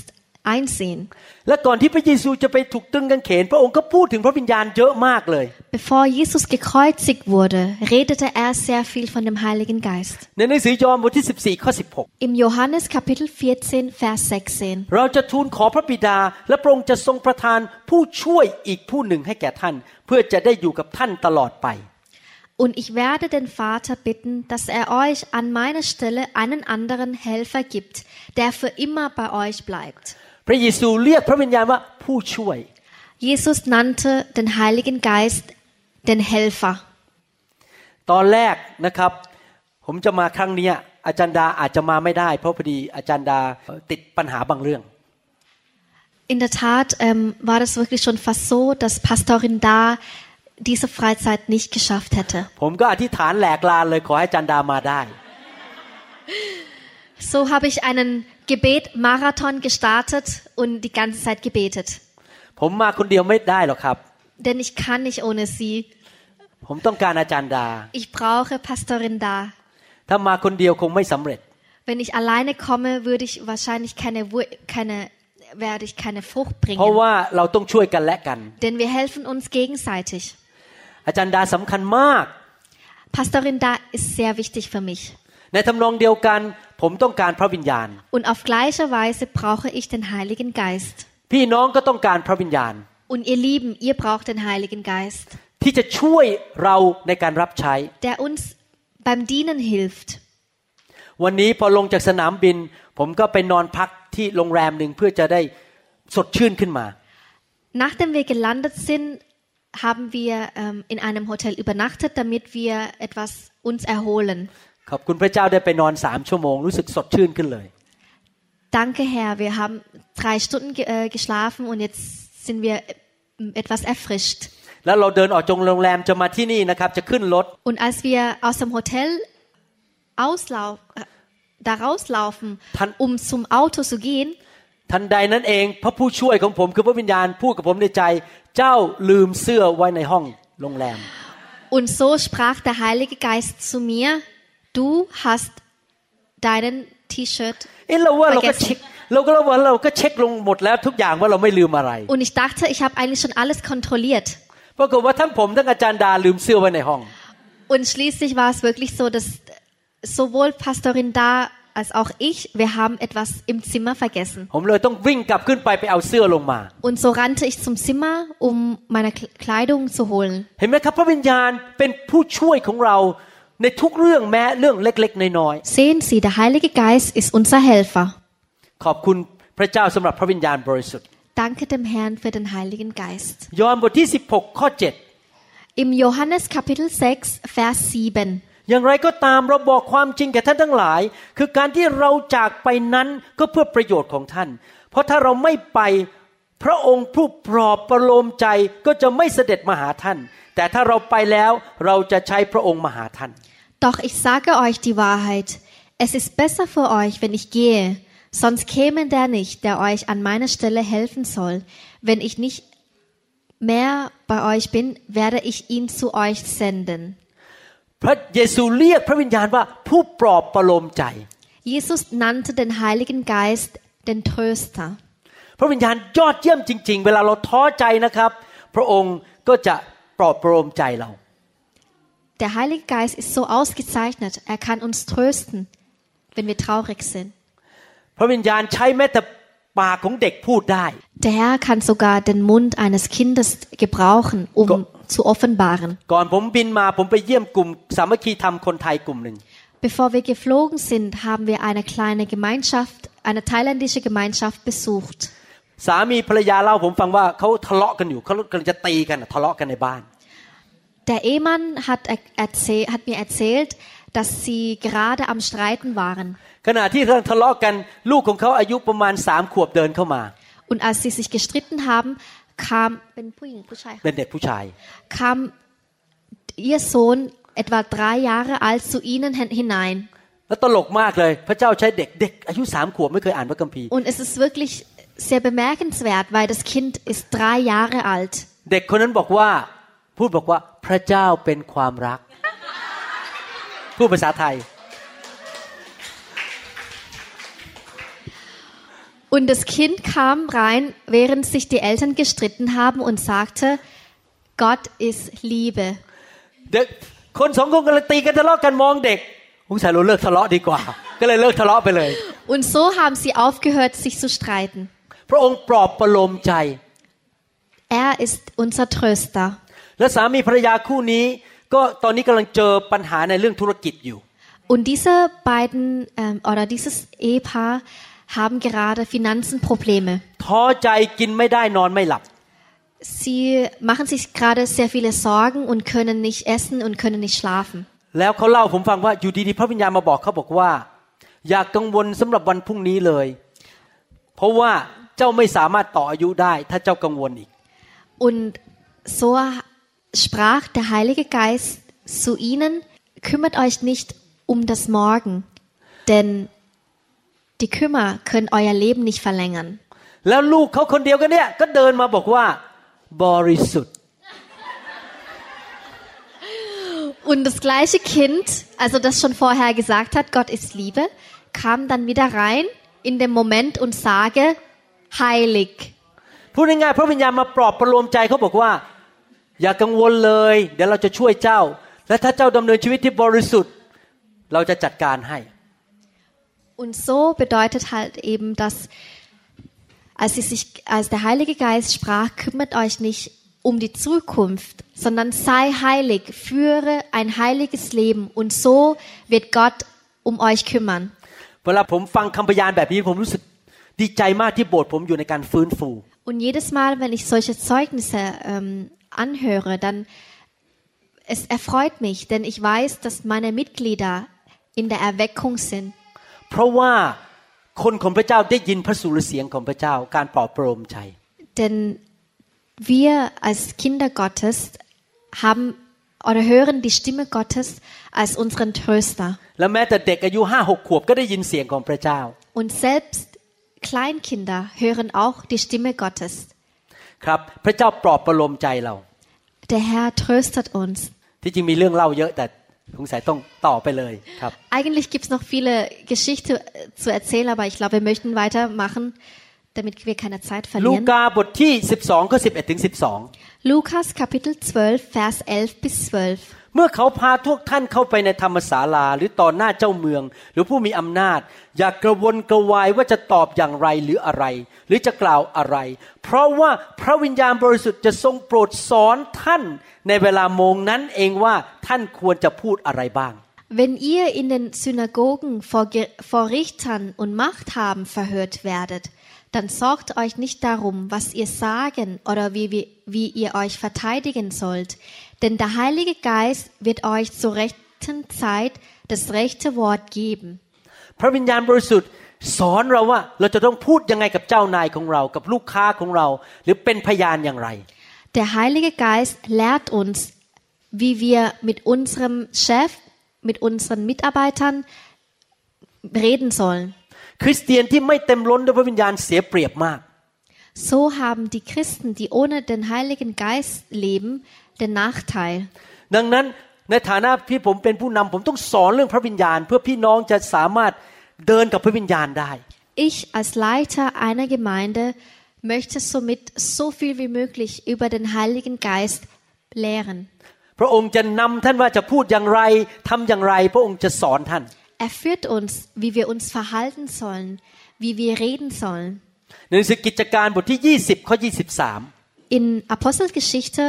einsehen. และก่อนที่พระเยซูจะไปถูกตึงกางเขน พระองค์ก็พูดถึงพระวิญญาณเยอะมากเลย Bevor Jesus gekreuzigt wurde, redete er sehr viel von dem Heiligen Geist. ในหนังสือยอห์นบทที่ 14 ข้อ Im Johannes Kapitel 14, Vers 16. 16 เราจะทูลขอพระบิดา และพระองค์จะทรงประทานผู้ช่วยอีกผู้หนึ่งให้แก่ท่าน เพื่อจะได้อยู่กับท่านตลอดไป Und ich werde den Vater bitten, dass er euch an meiner Stelle einen anderen Helfer gibt, der für immer bei euch bleibt. พระเยซูเรียกพระวิญญาณว่าผู้ช่วย Jesus nannte den Heiligen Geist den Helfer. ตอนแรกนะครับ ผมจะมาครั้งเนี้ยอาจารย์ดาอาจจะมาไม่ได้ เพราะพอดีอาจารย์ดาเอ่อติดปัญหาบางเรื่อง In der Tat ähm, war das wirklich schon fast so, dass Pastorin da diese Freizeit nicht geschafft hätte. ผมก็อธิษฐานแหลกลานเลยขอให้อาจารย์ดามาได้ So habe ich einen Gebet-Marathon gestartet und die ganze Zeit gebetet. ผมมาคนเดียวไม่ได้หรอกครับ Denn ich kann nicht ohne sie. ผมต้องการอาจารย์ดา Ich brauche Pastorin da. ถ้ามาคนเดียวคงไม่สำเร็จ Wenn ich alleine komme, würde ich wahrscheinlich keine, Wu- keine, werde ich keine Frucht เพราะ bringen. ว่าเราต้องช่วยกันและกัน Denn wir helfen uns gegenseitig. อาจารย์ดาสำคัญมาก Pastorin da ist sehr wichtig für mich. ในทำนองเดียวกัน ผมต้องการพระวิญญาณ Und auf gleiche Weise brauche ich den Heiligen Geist. พี่น้องก็ต้องการพระวิญญาณ Und ihr Lieben, ihr braucht den Heiligen Geist, ที่จะช่วยเราในการรับใช้ der uns beim Dienen hilft. วันนี้พอลงจากสนามบิน ผมก็ไปนอนพักที่โรงแรมหนึ่งเพื่อจะได้สดชื่นขึ้นมา Nachdem wir gelandet sind, haben wir ähm, in einem Hotel übernachtet, damit wir etwas uns erholen. ขอบคุณพระเจ้าได้ไปนอนสามชั่วโมง รู้สึกสดชื่นขึ้นเลย Danke, Herr. Wir haben drei Stunden ge äh, geschlafen und jetzt sind wir äh, etwas erfrischt. แล้วเราเดินออกจากโรงแรมจะมาที่นี่นะครับ จะขึ้นรถ Und als wir aus dem Hotel auslauf, äh, da rauslaufen, Tan- um zum Auto zu gehen, ทันใดนั้นเองพระผู้ช่วยของผมคือพระวิญญาณพูดกับผมในใจ เจ้าลืมเสื้อไว้ในห้องโรงแรม und so sprach der Heilige Geist zu mir, du hast deinen T-Shirt เอ๊ะเราว่าเราก็ Vergessen เช็คเราก็ว่าเราก็เช็คลงหมดแล้วทุกอย่างว่าเราไม่ลืมอะไร Und ich dachte, ich habe eigentlich schon alles kontrolliert. ปรากฏว่าทั้งผมทั้งอาจารย์ดาลืมเสื้อไว้ในห้อง Und schließlich war es wirklich so, dass sowohl Pastorin da als auch ich, wir haben etwas im Zimmer vergessen. ผมเลยต้องวิ่งกลับขึ้นไปไปเอาเสื้อลงมา Und so rannte ich zum Zimmer, um meine K- Kleidung zu holen. เห็นไหมครับพระวิญญาณเป็นผู้ช่วยของเราในทุกเรื่องแม้เรื่องเล็กๆน้อย Sehen Sie, der Heilige Geist ist unser Helfer. ๆขอบคุณพระเจ้าสำหรับพระวิญญาณบริสุทธิ์ Danke dem Herrn für den Heiligen Geist. ยอห์นบทที่ 16 ข้อ Im Johannes Kapitel 6, Vers 7. อย่างไรก็ตามเราบอกความจริงแก่ท่านทั้งหลาย คือการที่เราจากไปนั้นก็เพื่อประโยชน์ของท่าน เพราะถ้าเราไม่ไปพระองค์ผู้ปลอบประโลมใจก็จะไม่เสด็จมาหาท่าน แต่ถ้าเราไปแล้วเราจะใช้พระองค์มาหาท่าน Doch ich sage euch die Wahrheit. Es ist besser für euch, wenn ich gehe. Sonst käme der nicht, der euch an meiner Stelle helfen soll. Wenn ich nicht mehr bei euch bin, werde ich ihn zu euch senden. พระเยซูเรียกพระวิญญาณว่าผู้ปลอบประโลมใจ Jesus nannte den Heiligen Geist den Tröster. พระวิญญาณยอดเยี่ยมจริง ๆ เวลาเราท้อใจนะครับ พระองค์ก็จะ ปลอบประโลมใจเรา Der Heilige Geist ist so ausgezeichnet. Er kann uns trösten, wenn wir traurig sind. พระวิญญาณใช้แม้แต่ปากของเด็กพูดได้ Der Herr kann sogar den Mund eines Kindes gebrauchen, um Go- zu offenbaren. ก่อนผมบินมาผมไปเยี่ยมกลุ่มสามัคคีธรรมคนไทยกลุ่มหนึ่ง Bevor wir geflogen sind, haben wir eine kleine Gemeinschaft, eine thailändische Gemeinschaft besucht. สามีภรรยาเล่าผมฟังว่าเขาทะเลาะกันอยู่เขากำลังจะตีกันอะทะเลาะกันในบ้าน Der Ehemann hat, er- erzähl, hat mir erzählt, dass sie gerade am Streiten waren. ขณะที่กำลังทะเลาะกันลูกของเขาอายุประมาณสามขวบเดินเข้ามา Und als sie sich gestritten haben, kam, เป็นผู้หญิงผู้ชายค่ะ เป็นเด็กผู้ชาย kam ihr Sohn etwa drei Jahre alt zu ihnen hin- hinein. แล้วตลกมากเลย พระเจ้าใช้เด็กเด็กอายุสามขวบไม่เคยอ่านพระคัมภีร์ Und es ist wirklich sehr bemerkenswert, weil das Kind ist drei Jahre alt. เด็กคนนั้นบอกว่า พูดบอกว่าพระเจ้าเป็นความรัก พูดภาษาไทย Und das Kind kam rein, während sich die Eltern gestritten haben und sagte, Gott ist Liebe. เด็กคนสองคนกำลังตีกันทะเลาะกันมองเด็กสงสัยเราเลิกทะเลาะดีกว่า ก็เลยเลิกทะเลาะไปเลย Und so haben sie aufgehört, sich zu streiten. พระองค์ปลอบประโลมใจ Er ist unser Tröster. และสามีภรรยาคู่นี้ก็ตอนนี้กำลังเจอปัญหาในเรื่องธุรกิจอยู่ Und diese beiden ähm, oder dieses Ehepaar haben gerade Finanzenprobleme. ท้อใจกินไม่ได้นอนไม่หลับ Sie machen sich gerade sehr viele Sorgen und können nicht essen und können nicht schlafen. แล้วเขาเล่าผมฟังว่าอยู่ดีๆพระวิญญาณมาบอกเขาบอกว่า อย่ากกังวลสำหรับวันพรุ่งนี้เลย เพราะว่า เจ้าไม่สามารถต่ออายุได้ ถ้าเจ้ากังวลอีก Und so sprach der Heilige Geist zu ihnen, kümmert euch nicht um das Morgen, denn die Kümmer können euer Leben nicht verlängern. แล้วลูกเขาคนเดียวกันเนี่ยก็เดินมาบอกว่า บริสุทธิ์ Und das gleiche Kind, also das schon vorher gesagt hat, Gott ist Liebe, kam dann wieder rein in dem Moment und sage, heilig. พูดง่ายๆพระวิญญาณมาปลอบประโลมใจเขาบอกว่า อย่ากังวลเลย เดี๋ยวเราจะช่วยเจ้า และถ้าเจ้าดำเนินชีวิตที่บริสุทธิ์ เราจะจัดการให้ Und so bedeutet halt eben, dass als, sie sich, als der Heilige Geist sprach, kümmert euch nicht um die Zukunft, sondern sei heilig, führe ein heiliges Leben und so wird Gott um euch kümmern. เวลาผมฟังคำพยานแบบนี้ผมรู้สึก ดีใจมากที่โบสถ์ผมอยู่ในการฟื้นฟู Und jedes Mal, wenn ich solche Zeugnisse ähm, anhöre, dann es erfreut mich, denn ich weiß, dass meine Mitglieder in der Erweckung sind. เพราะว่าคนของพระเจ้าได้ยินพระสุรเสียงของพระเจ้า การปลอบประโลมใจ Denn wir als Kinder Gottes haben oder hören die Stimme Gottes als unseren Tröster. และแม้แต่เด็กอายุห้าหกขวบก็ได้ยินเสียงของพระเจ้า Und selbst Kleinkinder hören auch die Stimme Gottes. ครับ พระเจ้าปลอบประโลมใจเรา Der Herr tröstet uns. ที่จริงมีเรื่องเล่าเยอะแต่สงสัยต้องต่อไปเลยครับ Eigentlich gibt es noch viele Geschichten äh, zu erzählen, aber ich glaube, wir möchten weitermachen, damit wir keine Zeit ลู verlieren. กาบทที่ 12ข้อ11ถึง12 Lukas Kapitel 12, Vers 11 bis 12. เมื่อเขาพาพวกท่านเข้าไปในธรรมศาลาหรือต่อหน้าเจ้าเมือง หรือผู้มีอำนาจ อย่ากกระวนกระวายว่าจะตอบอย่างไรหรืออะไร หรือจะกล่าวอะไร เพราะว่าพระวิญญาณบริสุทธิ์จะทรงโปรดสอนท่านในเวลาโมงนั้นเองว่าท่านควรจะพูดอะไรบ้าง Wenn ihr in den Synagogen vor, vor Richtern und Machthaben verhört werdet, dann sorgt euch nicht darum, was ihr sagen oder wie, wie, wie ihr euch verteidigen sollt, denn der Heilige Geist wird euch zur rechten Zeit das rechte Wort geben. พระวิญญาณบริสุทธิ์สอนเราว่าเราจะต้องพูดยังไงกับเจ้านายของเรา กับลูกค้าของเรา หรือเป็นพยานอย่างไร Der Heilige Geist lehrt uns, wie wir mit unserem Chef, mit unseren Mitarbeitern reden sollen. คริสเตียนที่ไม่เต็มล้นด้วยพระวิญญาณเสียเปรียบมาก So haben die Christen, die ohne den Heiligen Geist leben, den Nachteil. ดังนั้นในฐานะที่ผมเป็นผู้นำผมต้องสอนเรื่องพระวิญญาณ เพื่อพี่น้องจะสามารถเดินกับพระวิญญาณได้ Ich als Leiter einer Gemeinde möchte somit so viel wie möglich über den Heiligen Geist lehren. พระองค์จะนำท่านว่าจะพูดอย่างไรทำอย่างไร พระองค์จะสอนท่าน Er führt uns, wie wir uns verhalten sollen, wie wir reden sollen. ในหนังสือกิจการบทที่ 20 ข้อ 23 In Apostelgeschichte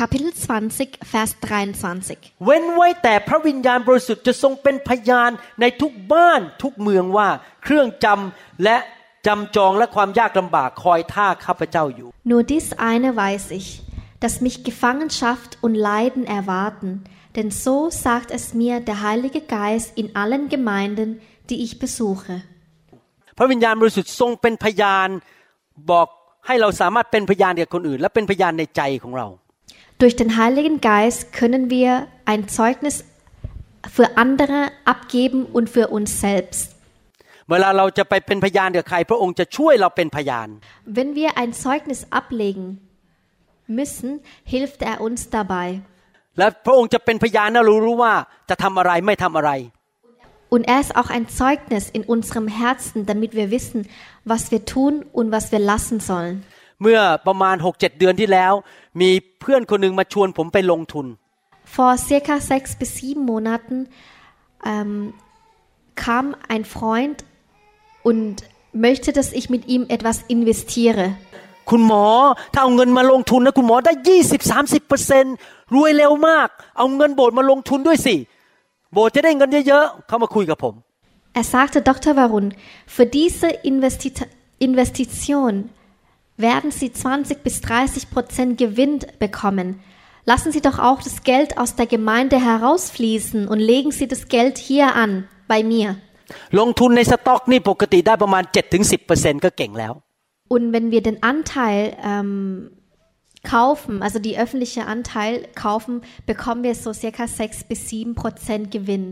Kapitel 20, Vers 23. เว้นไว้แต่พระวิญญาณบริสุทธิ์จะทรงเป็นพยานในทุกบ้านทุกเมืองว่า เครื่องจำและจำจองและความยากลำบากคอยท่าข้าพเจ้าอยู่ Nur dies eine weiß ich, dass mich Gefangenschaft und Leiden erwarten, denn so sagt es mir der Heilige Geist in allen Gemeinden, die ich besuche. พระวิญญาณบริสุทธิ์ทรงเป็นพยานบอกให้เราสามารถเป็นพยานกับคนอื่น และเป็นพยานในใจของเรา durch den Heiligen Geist können wir ein Zeugnis für andere abgeben und für uns selbst. Wenn wir ein Zeugnis ablegen müssen, hilft er uns dabei. Und er ist auch ein Zeugnis in unserem Herzen, damit wir wissen, was wir tun und was wir lassen sollen. เมื่อประมาณ 6-7 เดือนที่แล้ว มีเพื่อนคนหนึ่งมาชวนผมไปลงทุน Vor circa sechs bis sieben Monaten ähm, kam ein Freund und möchte, dass ich mit ihm etwas investiere. คุณหมอถ้าเอาเงินมาลงทุนนะคุณหมอได้ 20-30เปอร์เซ็นรวยเร็วมาก เอาเงินโบสถ์มาลงทุนด้วยสิ โบสถ์จะได้เงินเยอะๆ เขามาคุยกับผม Er sagte, Dr. Warun, für diese Investi Investition werden Sie 20 bis 30 Prozent Gewinn bekommen. Lassen Sie doch auch das Geld aus der Gemeinde herausfließen und legen Sie das Geld hier an, bei mir. ลงทุนในสต็อกนี่ปกติได้ประมาณ 7-10เปอร์เซ็นก็เก่งแล้ว Und wenn wir den Anteil ähm, kaufen, also die öffentliche Anteil kaufen, bekommen wir so circa 6 bis 7 Prozent Gewinn.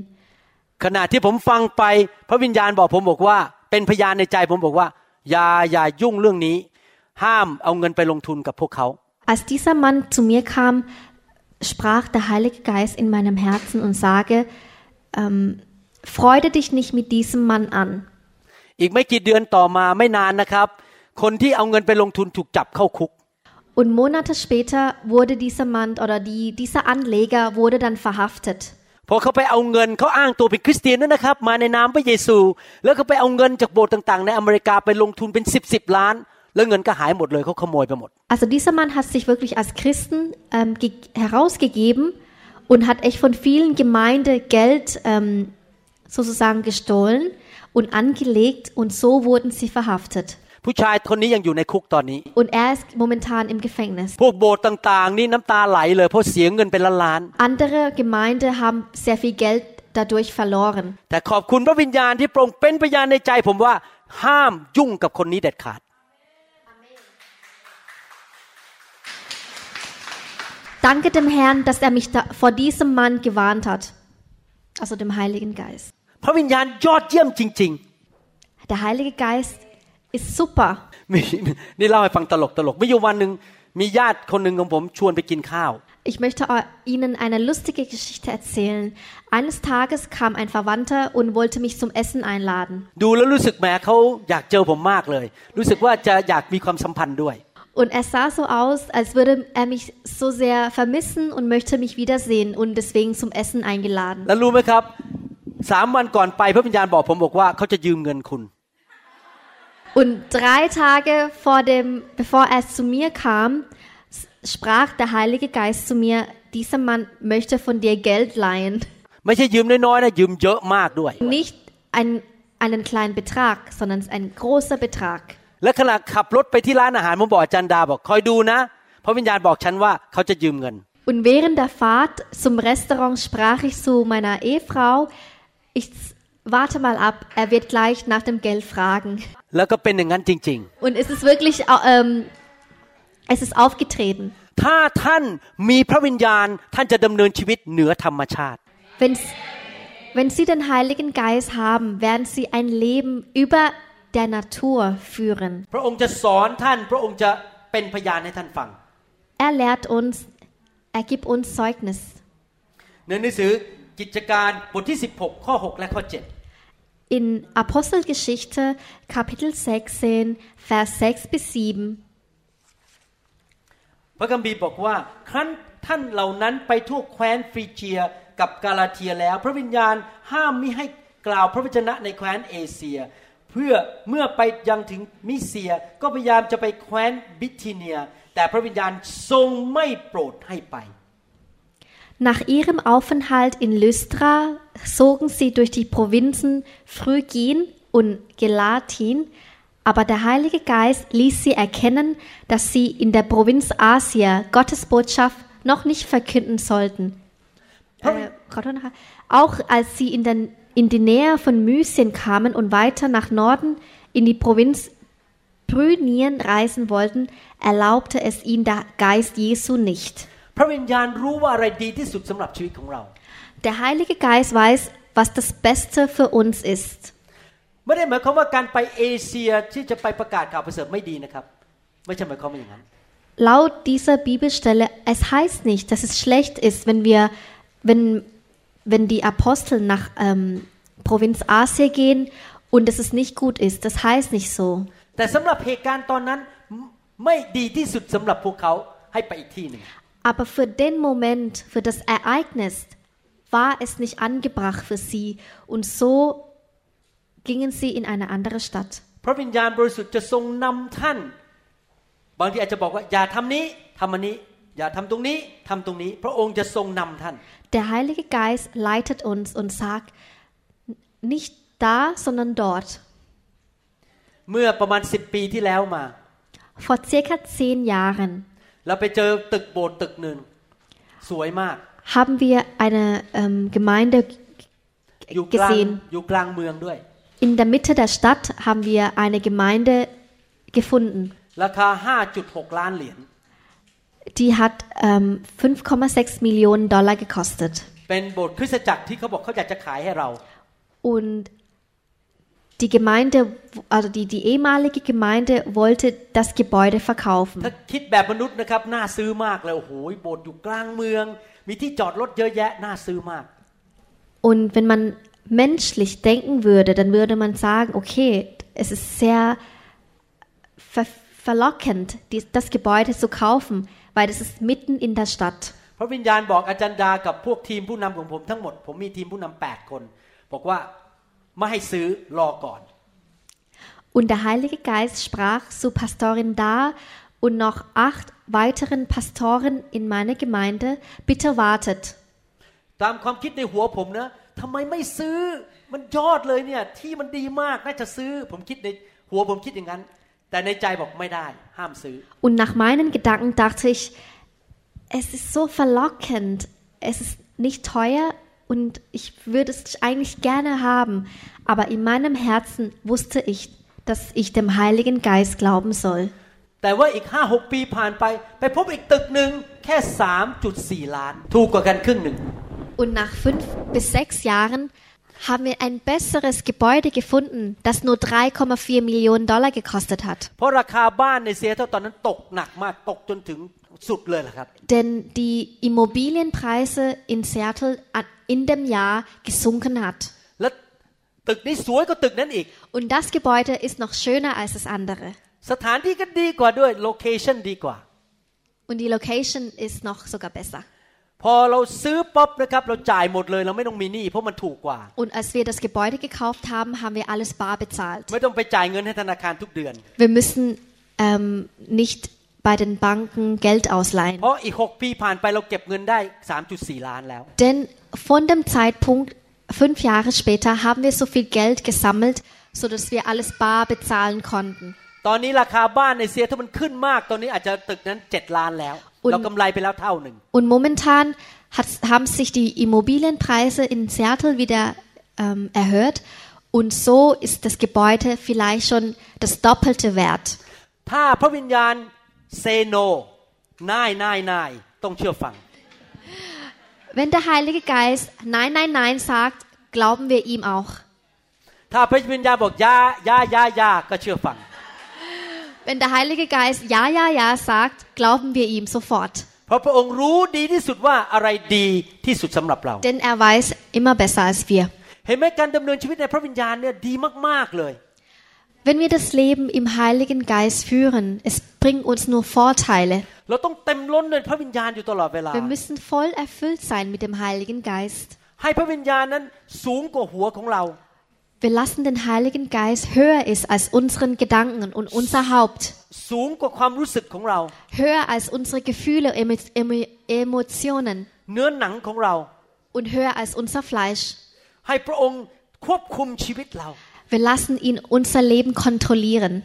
ขณะที่ผมฟังไปพระวิญญาณบอกผมบอกว่า เป็นพยานในใจผมบอกว่า อย่าอย่ายุ่งเรื่องนี้ ห้ามเอาเงินไปลงทุนกับพวกเขา Als dieser Mann zu mir kam, sprach der Heilige Geist in meinem Herzen und sage, ähm, freude dich nicht mit diesem Mann an. อีกไม่กี่เดือนต่อมาไม่นานนะครับ คนที่เอาเงินไปลงทุนถูกจับเข้าคุก Und Monate später wurde dieser Mann oder die, dieser Anleger wurde dann verhaftet. พอเขาไปเอาเงินเขาอ้างตัวเป็นคริสเตียนด้วยนะครับ มาในนามพระเยซู แล้วเขาไปเอาเงินจากโบสถ์ต่างๆ ในอเมริกาไปลงทุนเป็นสิบสิบล้าน แล้วเงินก็หายหมดเลยเขาขโมยไปหมด Also dieser Mann hat sich wirklich als Christen ähm, ge- herausgegeben und hat echt von vielen Gemeinde Geld ähm, sozusagen gestohlen und angelegt und so wurden sie verhaftet. ผู้ชายคนนี้ยังอยู่ในคุกตอนนี้ Und er ist momentan im Gefängnis. พวกโบสถ์ต่างๆ นี่น้ำตาไหลเลยเพราะเสียเงินเป็นล้าน Andere Gemeinde haben sehr viel Geld dadurch verloren. ๆแต่ขอบคุณพระวิญญาณที่โปร่งเป็นพยานในใจ ผมว่าห้ามยุ่งกับคนนี้เด็ดขาด Danke dem Herrn, dass er mich da vor diesem Mann gewarnt hat. Also dem Heiligen Geist. พระวิญญาณยอดเยี่ยมจริง Der Heilige Geist ist super. ๆ มีนี่เล่าให้ฟังตลกตลกๆมีอยู่วันหนึ่งมีญาติคนหนึ่งของผมชวนไปกินข้าว Ich möchte eu- Ihnen eine lustige Geschichte erzählen. Eines Tages kam ein Verwandter und wollte mich zum Essen einladen. ดูแล้วรู้สึกแหมเขาอยากเจอผมมากเลย รู้สึกว่าจะอยากมีความสัมพันธ์ด้วย Und er sah so aus, als würde er mich so sehr vermissen und möchte mich wiedersehen und deswegen zum Essen eingeladen. แล้วรู้ไหมครับสามวันก่อนไปพระวิญญาณบอกผมบอกว่าเขาจะยืมเงินคุณ Und drei Tage vor dem, bevor er zu mir kam, s- sprach der Heilige Geist zu mir, dieser Mann möchte von dir Geld leihen. ไม่ใช่ยืมน้อยๆนะยืมเยอะมากด้วย Nicht ein, einen kleinen Betrag, sondern ein großer Betrag. และขณะขับรถไปที่ร้านอาหารผมบอกอาจารย์ดาบอกคอยดูนะพระวิญญาณบอกฉันว่าเขาจะยืมเงิน Und während der Fahrt zum Restaurant sprach ich zu meiner Ehefrau, ich s- warte mal ab, er wird gleich nach dem Geld fragen. แล้วก็เป็นอย่างนั้นจริง Und es ist wirklich, au- ähm, es ist aufgetreten. ๆ ถ้าท่านมีพระวิญญาณท่านจะดำเนินชีวิตเหนือธรรมชาติ Wenn's, wenn Sie den Heiligen Geist haben, werden Sie ein Leben über der Natur führen. พระองค์จะสอนท่านพระองค์จะเป็นพยานให้ท่านฟัง Er lehrt uns, er gibt uns Zeugnis. ในหนังสือกิจการบทที่ 16 ข้อ 6 และข้อ In Apostelgeschichte Kapitel 16, Vers 6 bis 7 7พระคัมภีร์บอกว่าครั้นท่านเหล่านั้นไปทั่วแคว้นฟรีเจียกับกาลาเทียแล้ว พระวิญญาณห้ามมิให้กล่าวพระวจนะในแคว้นเอเชียเพื่อเมื่อไปยังถึงมิเซียก็พยายามจะไปแคว้นบิทิเนีย แต่พระวิญญาณทรงไม่โปรดให้ไป Nach ihrem Aufenthalt in Lystra zogen sie durch die Provinzen Phrygien und Gelatin, aber der Heilige Geist ließ sie erkennen, dass sie in der Provinz Asia Gottes Botschaft noch nicht verkünden sollten. Äh, ขอโทษนะคะ Auch als sie in, den, in die Nähe von Mysien kamen und weiter nach Norden in die Provinz Brynien reisen wollten, erlaubte es ihnen der Geist Jesu nicht. พระวิญญาณรู้ว่าอะไรดีที่สุดสำหรับชีวิตของเรา Der Heilige Geist weiß, was das Beste für uns ist. ไม่ได้หมายความว่าการไปเอเชียที่จะไปประกาศข่าวประเสริฐไม่ดีนะครับ ไม่ใช่หมายความว่าอย่างนั้น Laut dieser Bibelstelle, es heißt nicht, dass es schlecht ist, wenn wir, wenn, wenn die Apostel nach ähm, Provinz Asia gehen und dass es nicht gut ist. Das heißt nicht so. แต่สำหรับเหตุการณ์ตอนนั้นไม่ดีที่สุดสำหรับพวกเขาให้ไปอีกที่หนึ่ง Aber für den Moment, für das Ereignis, war es nicht angebracht für sie und so gingen sie in eine andere Stadt. พระวิญญาณบริสุทธิ์จะทรงนำท่าน บางทีอาจจะบอกว่าอย่าทำนี้ทำอันนี้ อย่าทำตรงนี้ทำตรงนี้ พระองค์จะทรงนำท่าน Der Heilige Geist leitet uns und sagt, nicht da, sondern dort. เมื่อประมาณสิบปีที่แล้วมา Vor circa zehn Jahren เราไปเจอตึกโบสถ์ตึกหนึ่งสวยมาก haben wir eine ähm, Gemeinde อยู่กลาง gesehen. อยู่กลางเมืองด้วย In der Mitte der Stadt haben wir eine Gemeinde gefunden. ราคา 5.6 ล้านเหรียญ Die hat ähm, 5,6 Millionen Dollar gekostet. เป็นโบสถ์คริสตจักรที่เขาบอกเขาอยากจะขายให้เรา Und die Gemeinde, also die, die ehemalige Gemeinde wollte das Gebäude verkaufen. ถ้าคิดแบบมนุษย์นะครับน่าซื้อมากเลยโอ้โหโบสถ์อยู่กลางเมือง มีที่จอดรถเยอะแยะน่าซื้อมาก Und wenn man menschlich denken würde, dann würde man sagen, okay, es ist sehr ver verlockend, die, das Gebäude zu kaufen, weil es ist mitten in der Stadt. พระวิญญาณบอกอาจารย์ดากับพวกทีมผู้นำของผมทั้งหมด ผมมีทีมผู้นำแปดคน บอกว่าไม่ให้ซื้อรอก่อน Und der Heilige Geist sprach zu Pastorin Da und noch acht weiteren Pastoren in meiner Gemeinde, bitte wartet. ตามความคิดในหัวผมนะทำไมไม่ซื้อมันยอดเลยเนี่ย ที่มันดีมากน่าจะซื้อ ผมคิดในหัวผมคิดอย่างนั้น und nach meinen Gedanken dachte ich, es ist so verlockend, es ist nicht teuer und ich würde es eigentlich gerne haben, aber in meinem Herzen wusste ich, dass ich dem Heiligen Geist glauben soll. Und nach fünf bis sechs Jahren haben wir ein besseres Gebäude gefunden, das nur 3,4 Millionen Dollar gekostet hat. เพราะราคาบ้านในเซียเท่าตอนนั้นตกหนักมากตกจนถึงสุดเลยล่ะครับ Denn die Immobilienpreise in Seattle an- in dem Jahr gesunken hat. และตึกนี้สวยกว่าตึกนั้นอีก Und das Gebäude ist noch schöner als das andere. สถานที่ก็ดีกว่าด้วยโลเคชันดีกว่า Und die Location ist noch sogar besser. พอเราซื้อป๊อปนะครับเราจ่ายหมดเลยเราไม่ต้องมีหนี้เพราะมันถูกกว่า Und als wir das Gebäude gekauft haben, haben wir alles bar bezahlt. ไม่ต้องไปจ่ายเงินให้ธนาคารทุกเดือน Wir müssen ähm, nicht bei den Banken Geld ausleihen. เพราะอีก 6 ปีผ่านไปเราเก็บเงินได้ 3.4 ล้านแล้ว Denn von dem Zeitpunkt, fünf Jahre später, haben wir so viel Geld gesammelt, sodass wir alles bar bezahlen konnten. ตอนนี้ราคาบ้านในเซียถ้ามันขึ้นมาก ตอนนี้อาจจะตึกนั้น 7 ล้านแล้ว อุ่น เรากำไรไปแล้วเท่าหนึ่ง Und momentan hat, haben sich die Immobilienpreise in Seattle wieder ähm, erhöht. Und so ist das Gebäude vielleicht schon das doppelte wert. ถ้าพระวิญญาณเซโนนายนายนายต้องเชื่อฟัง Wenn der Heilige Geist Nein, Nein, Nein sagt, glauben wir ihm auch. ถ้าพระวิญญาณบอกยายายายาก็เชื่อฟัง Wenn der Heilige Geist Ja, Ja, Ja sagt, glauben wir ihm sofort. เพราะพระองค์รู้ดีที่สุดว่าอะไรดีที่สุดสำหรับเรา Denn er weiß immer besser als wir. เห็นไหมการดำเนินชีวิตในพระวิญญาณเนี่ยดีมากๆเลย Wenn wir das Leben im Heiligen Geist führen, es bringt uns nur Vorteile. เราต้องเต็มล้นในพระวิญญาณอยู่ตลอดเวลา Wir müssen voll erfüllt sein mit dem Heiligen Geist. ให้พระวิญญาณนั้นสูงกว่าหัวของเรา wir lassen den Heiligen Geist höher ist als unseren Gedanken und unser Haupt. Höher als unsere Gefühle, und Emotionen. Und höher als unser Fleisch. Wir lassen ihn unser Leben kontrollieren.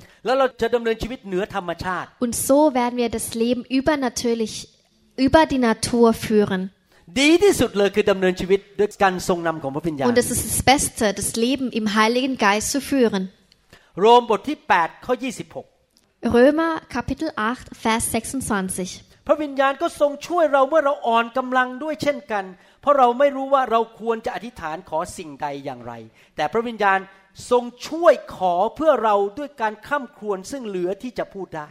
Und so werden wir das Leben übernatürlich über die Natur führen. ดีที่สุดเลยคือดำเนินชีวิตด้วยการทรงนำของพระวิญญาณ Und es ist das Beste, das Leben im Heiligen Geist zu führen. โรมบทที่8ข้อ26 Römer Kapitel 8, Vers 26. พระวิญญาณก็ทรงช่วยเราเมื่อเราอ่อนกำลังด้วยเช่นกัน เพราะเราไม่รู้ว่าเราควรจะอธิษฐานขอสิ่งใดอย่างไร แต่พระวิญญาณทรงช่วยขอเพื่อเราด้วยการข้ามครวญซึ่งเหลือที่จะพูดได้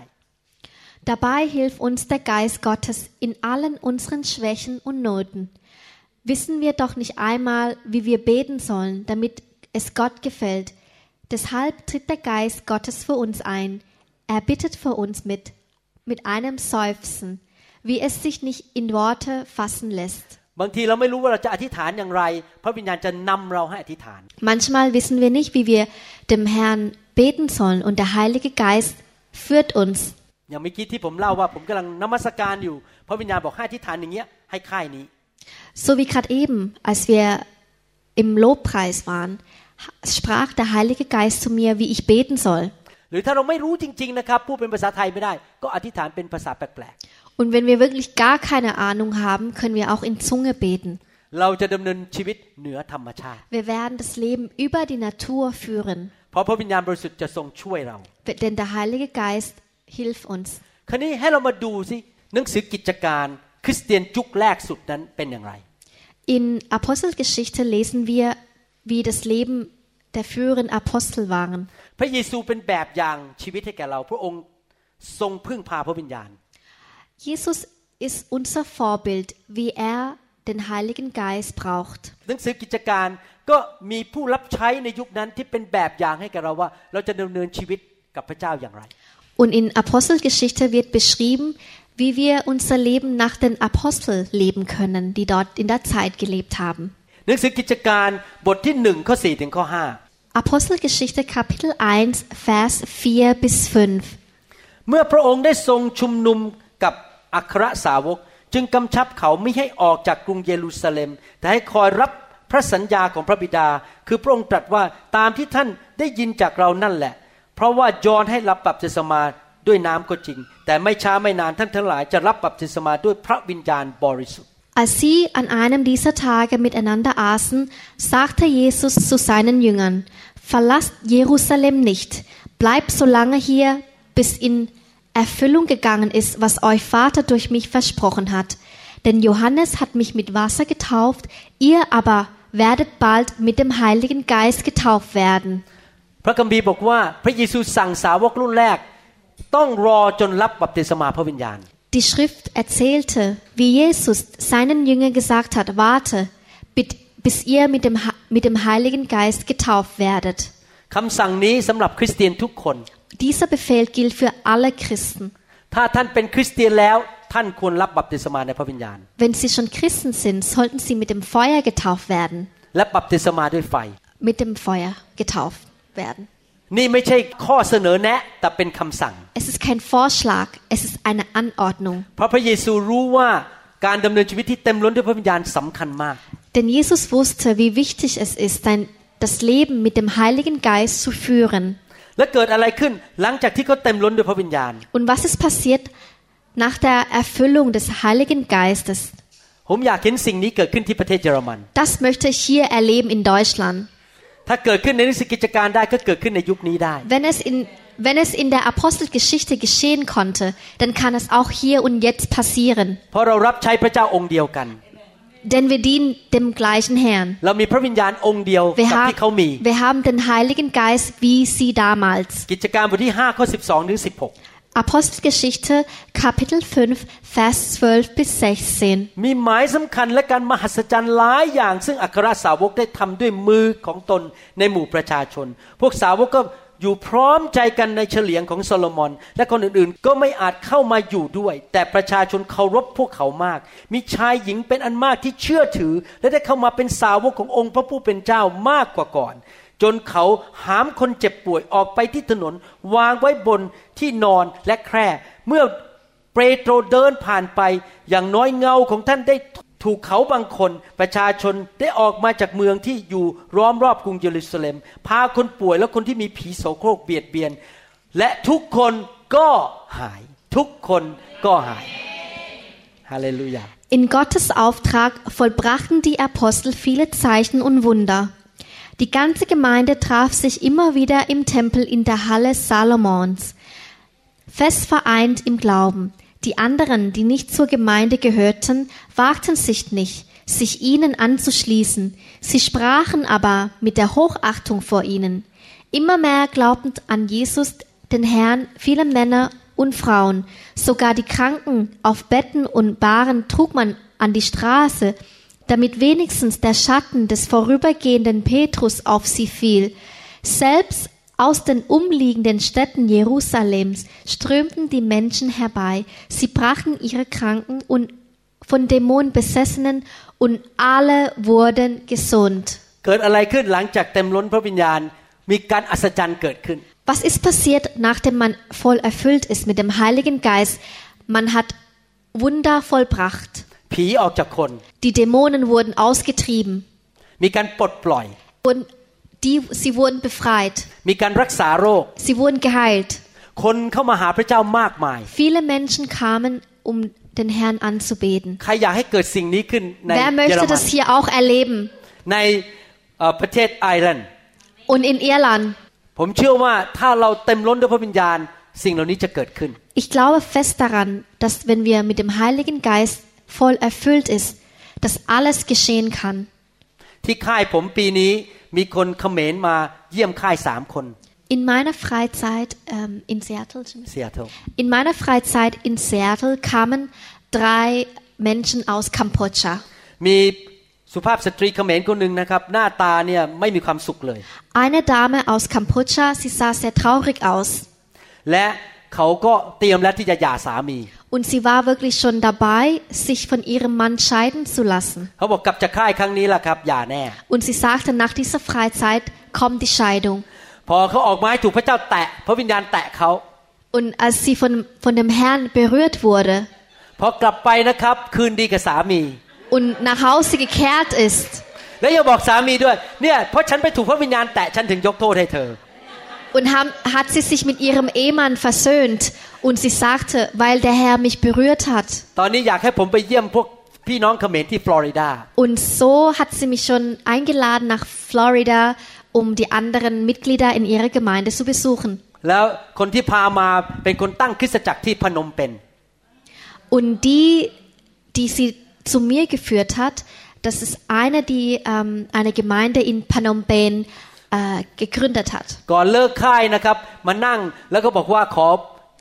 Dabei hilft uns der Geist Gottes in allen unseren Schwächen und Noten. Wissen wir doch nicht einmal, wie wir beten sollen, damit es Gott gefällt. Deshalb tritt der Geist Gottes für uns ein. Er bittet für uns mit, mit einem Seufzen, wie es sich nicht in Worte fassen lässt. Manchmal wissen wir nicht, wie wir dem Herrn beten sollen und der Heilige Geist führt uns อย่างเมื่อกี้ที่ผมเล่าว่าผมกำลังนมัสการอยู่ พระวิญญาณบอกให้อธิษฐานอย่างเงี้ยให้ค่ายนี้ So wie gerade eben, als wir im Lobpreis waren, sprach der Heilige Geist zu mir, wie ich beten soll. หรือถ้าเราไม่รู้จริง ๆนะครับพูดเป็นภาษาไทยไม่ได้ ก็อธิษฐานเป็นภาษาแปลก Und wenn wir wirklich gar keine Ahnung haben, können wir auch in Zunge beten. ๆ เราจะดำเนินชีวิตเหนือธรรมชาติ Wir werden das Leben über die Natur führen, เพราะพระวิญญาณบริสุทธิ์จะทรงช่วยเรา denn der Heilige Geist hilft uns. คราวนี้ให้เรามาดูสิหนังสือกิจการคริสเตียนยุคแรกสุดนั้นเป็นอย่างไร In Apostelgeschichte lesen wir, wie das Leben der früheren Apostel waren. พระเยซูเป็นแบบอย่างชีวิตให้แก่เราพระองค์ทรงพึ่งพาพระวิญญาณ Jesus ist unser Vorbild, wie er den Heiligen Geist braucht. หนังสือกิจการก็มีผู้รับใช้ในยุคนั้นที่เป็นแบบอย่างให้แก่เราว่า เราจะดำเนินชีวิตกับพระเจ้าอย่างไร Und in Apostelgeschichte wird beschrieben, wie wir unser Leben nach den Aposteln leben können, die dort in der Zeit gelebt haben. หนังสือกิจการบทที่หนึ่งข้อสี่ถึงข้อห้า Apostelgeschichte Kapitel 1, Vers 4 bis 5. เมื่อพระองค์ได้ทรงชุมนุมกับอัครสาวก จึงกำชับเขาไม่ให้ออกจากกรุงเยรูซาเล็ม แต่ให้คอยรับพระสัญญาของพระบิดา คือพระองค์ตรัสว่าตามที่ท่านได้ยินจากเรานั่นแหละ เพราะว่ายอนให้รับบัพติศมาด้วยน้ำก็จริง แต่ไม่ช้าไม่นานท่านทั้งหลายจะรับบัพติศมาด้วยพระวิญญาณบริสุทธิ์ Als sie an einem dieser Tage miteinander aßen, sagte Jesus zu seinen Jüngern, Verlasst Jerusalem nicht, bleibt so lange hier, bis in Erfüllung gegangen ist, was euch Vater durch mich versprochen hat. Denn Johannes hat mich mit Wasser getauft, ihr aber werdet bald mit dem Heiligen Geist getauft werden. พระคัมภีร์บอกว่าพระเยซูสั่งสาวกรุ่นแรก ต้องรอจนรับบัพติศมาพระวิญญาณ Die Schrift erzählte, wie Jesus seinen Jüngern gesagt hat, warte, bit- bis ihr mit dem, Ha- mit dem Heiligen Geist getauft werdet. คำสั่งนี้สำหรับคริสเตียนทุกคน Dieser Befehl gilt für alle Christen. ถ้าท่านเป็นคริสเตียนแล้วท่านควรรับบัพติศมาในพระวิญญาณ Wenn sie schon Christen sind, sollten sie mit dem Feuer getauft werden. และบัพติศมาด้วยไฟ Mit dem Feuer getauft werden. Es ist kein Vorschlag, es ist eine Anordnung. Denn Jesus wusste, wie wichtig es ist, das Leben mit dem Heiligen Geist zu führen. Und was ist passiert nach der Erfüllung des Heiligen Geistes? Das möchte ich hier erleben in Deutschland. ถ้าเกิดขึ้นในหนังสือกิจการได้ก็เกิดขึ้นในยุคนี้ได้ Wenn es in wenn es in der Apostelgeschichte geschehen konnte, dann kann es auch hier und jetzt passieren. เพราะเรารับใช้พระเจ้าองค์เดียวกัน Denn wir dienen dem gleichen Herrn. เรามีพระวิญญาณองค์เดียว Wir, กับ ha ที่เขามี wir haben den Heiligen Geist wie sie damals. Apostelgeschichte Kapitel 5 Vers 12 bis 16. มีหมายสำคัญและการมหัศจรรย์หลายอย่าง ซึ่งอัครสาวกได้ทำด้วยมือของตนในหมู่ประชาชน พวกสาวกก็อยู่พร้อมใจกันในเฉลียงของโซโลมอน และคนอื่นๆ ก็ไม่อาจเข้ามาอยู่ด้วย แต่ประชาชนเคารพพวกเขามาก มีชายหญิงเป็นอันมากที่เชื่อถือ และได้เข้ามาเป็นสาวกขององค์พระผู้เป็นเจ้ามากกว่าก่อน จนเขาหามคนเจ็บป่วยออกไปที่ถนน วางไว้บนที่นอนและแคร่เมื่อเปโตรเดินผ่านไป อย่างน้อยเงาของท่านได้ถูกเขาบางคน ประชาชนได้ออกมาจากเมืองที่อยู่ล้อมรอบกรุงเยรูซาเล็ม พาคนป่วยและคนที่มีผีโสโครกเบียดเบียน และทุกคนก็หาย ทุกคนก็หาย Halleluja. In Gottes Auftrag vollbrachten die Apostel viele Zeichen und Wunder. Die ganze Gemeinde traf sich immer wieder im Tempel in der Halle Salomons, fest vereint im Glauben. Die anderen, die nicht zur Gemeinde gehörten, wagten sich nicht, sich ihnen anzuschließen. Sie sprachen aber mit der Hochachtung vor ihnen. Immer mehr glaubten an Jesus, den Herrn, viele Männer und Frauen. Sogar die Kranken auf Betten und Bahren trug man an die Straße, damit wenigstens der Schatten des vorübergehenden Petrus auf sie fiel. Selbst aus den umliegenden Städten Jerusalems strömten die Menschen herbei. Sie brachen ihre Kranken und von Dämonen besessenen und alle wurden gesund. Was ist passiert, nachdem man voll erfüllt ist mit dem Heiligen Geist? Man hat Wunder vollbracht. ผีออกจากคน Die Dämonen wurden ausgetrieben มีการปลดปล่อย und die, sie wurden befreit. มีการรักษาโรค Sie wurden geheilt. คนเข้ามาหาพระเจ้ามากมาย Viele Menschen kamen, um den Herrn anzubeten. ใครอยากให้เกิดสิ่งนี้ขึ้นใน Wer เยอร möchte มัน das hier auch erleben? ในเอ่อประเทศไอร์แลนด์ Und in Irland? ผมเชื่อว่าถ้าเราเต็มล้นด้วยพระวิญญาณ สิ่งเหล่านี้จะเกิดขึ้น Ich glaube fest daran, dass wenn wir mit dem Heiligen Geist voll erfüllt ist, dass alles geschehen kann. ที่ค่ายผมปีนี้มีคนเขมรมาเยี่ยมค่ายสามคน In meiner Freizeit ähm, in Seattle, เซียเทิล in meiner Freizeit in Seattle kamen drei Menschen aus Kambodscha. มีสุภาพสตรีเขมรคนหนึ่งนะครับ หน้าตาเนี่ยไม่มีความสุขเลย Eine Dame aus Kambodscha, sie sah sehr traurig aus และเขาก็เตรียมแล้วที่จะหย่าสามี und sie war wirklich schon dabei, sich von ihrem Mann scheiden zu lassen. Und sie sagte, nach dieser Freizeit kommt die Scheidung. Und als sie von, von dem Herrn berührt wurde, und nach Hause gekehrt ist, und haben, hat sie sich mit ihrem Ehemann versöhnt und sie sagte, weil der Herr mich berührt hat. ตอนนี้อยากให้ผมไปเยี่ยมพวกพี่น้องเขมรที่ฟลอริดา Und so hat sie mich schon eingeladen nach Florida, um die anderen Mitglieder in ihrer Gemeinde zu besuchen. แล้วคนที่พามาเป็นคนตั้งคริสตจักรที่พนมเปญ Und die, die sie zu mir geführt hat, das ist eine, die ähm, eine Gemeinde in Phnom Penh äh, gegründet hat. ก่อนเลิกค่ายนะครับ มานั่งแล้วก็บอกว่าขอ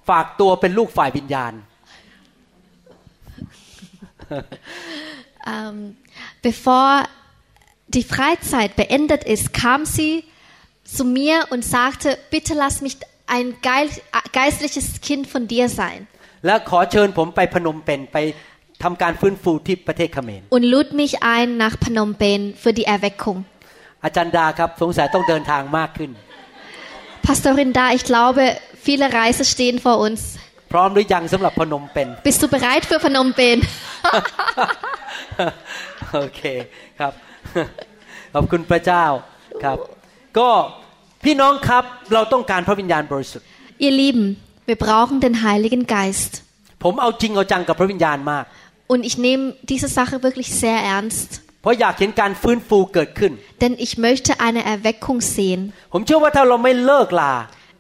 ฝากตัวเป็นลูกฝ่ายวิญญาณ Ähm, bevor die Freizeit beendet ist, kam sie zu mir und sagte, bitte lass mich ein geil, geistliches Kind von dir sein. และขอเชิญผมไปพนมเปญไปทำการฟื้นฟูที่ประเทศเขมร Und lud mich ein nach Phnom Penh für die Erweckung. อาจารย์ดาครับสงสัยต้องเดินทางมากขึ้น Pastorin Da, ich glaube, viele Reise stehen vor uns. พร้อมหรือยังสำหรับพนมเปญ Bist du bereit für Phnom Penh? โอเคครับ ขอบคุณพระเจ้าครับ ก็พี่น้องครับเราต้องการพระวิญญาณบริสุทธิ์ Ihr Lieben, wir brauchen den Heiligen Geist. ผมเอาจริงเอาจังกับพระวิญญาณมาก Und ich nehme diese Sache wirklich sehr ernst. เพราะอยากเห็นการฟื้นฟูเกิดขึ้น Denn ich möchte eine Erweckung sehen. ผมเชื่อว่าถ้าเราไม่เลิกลา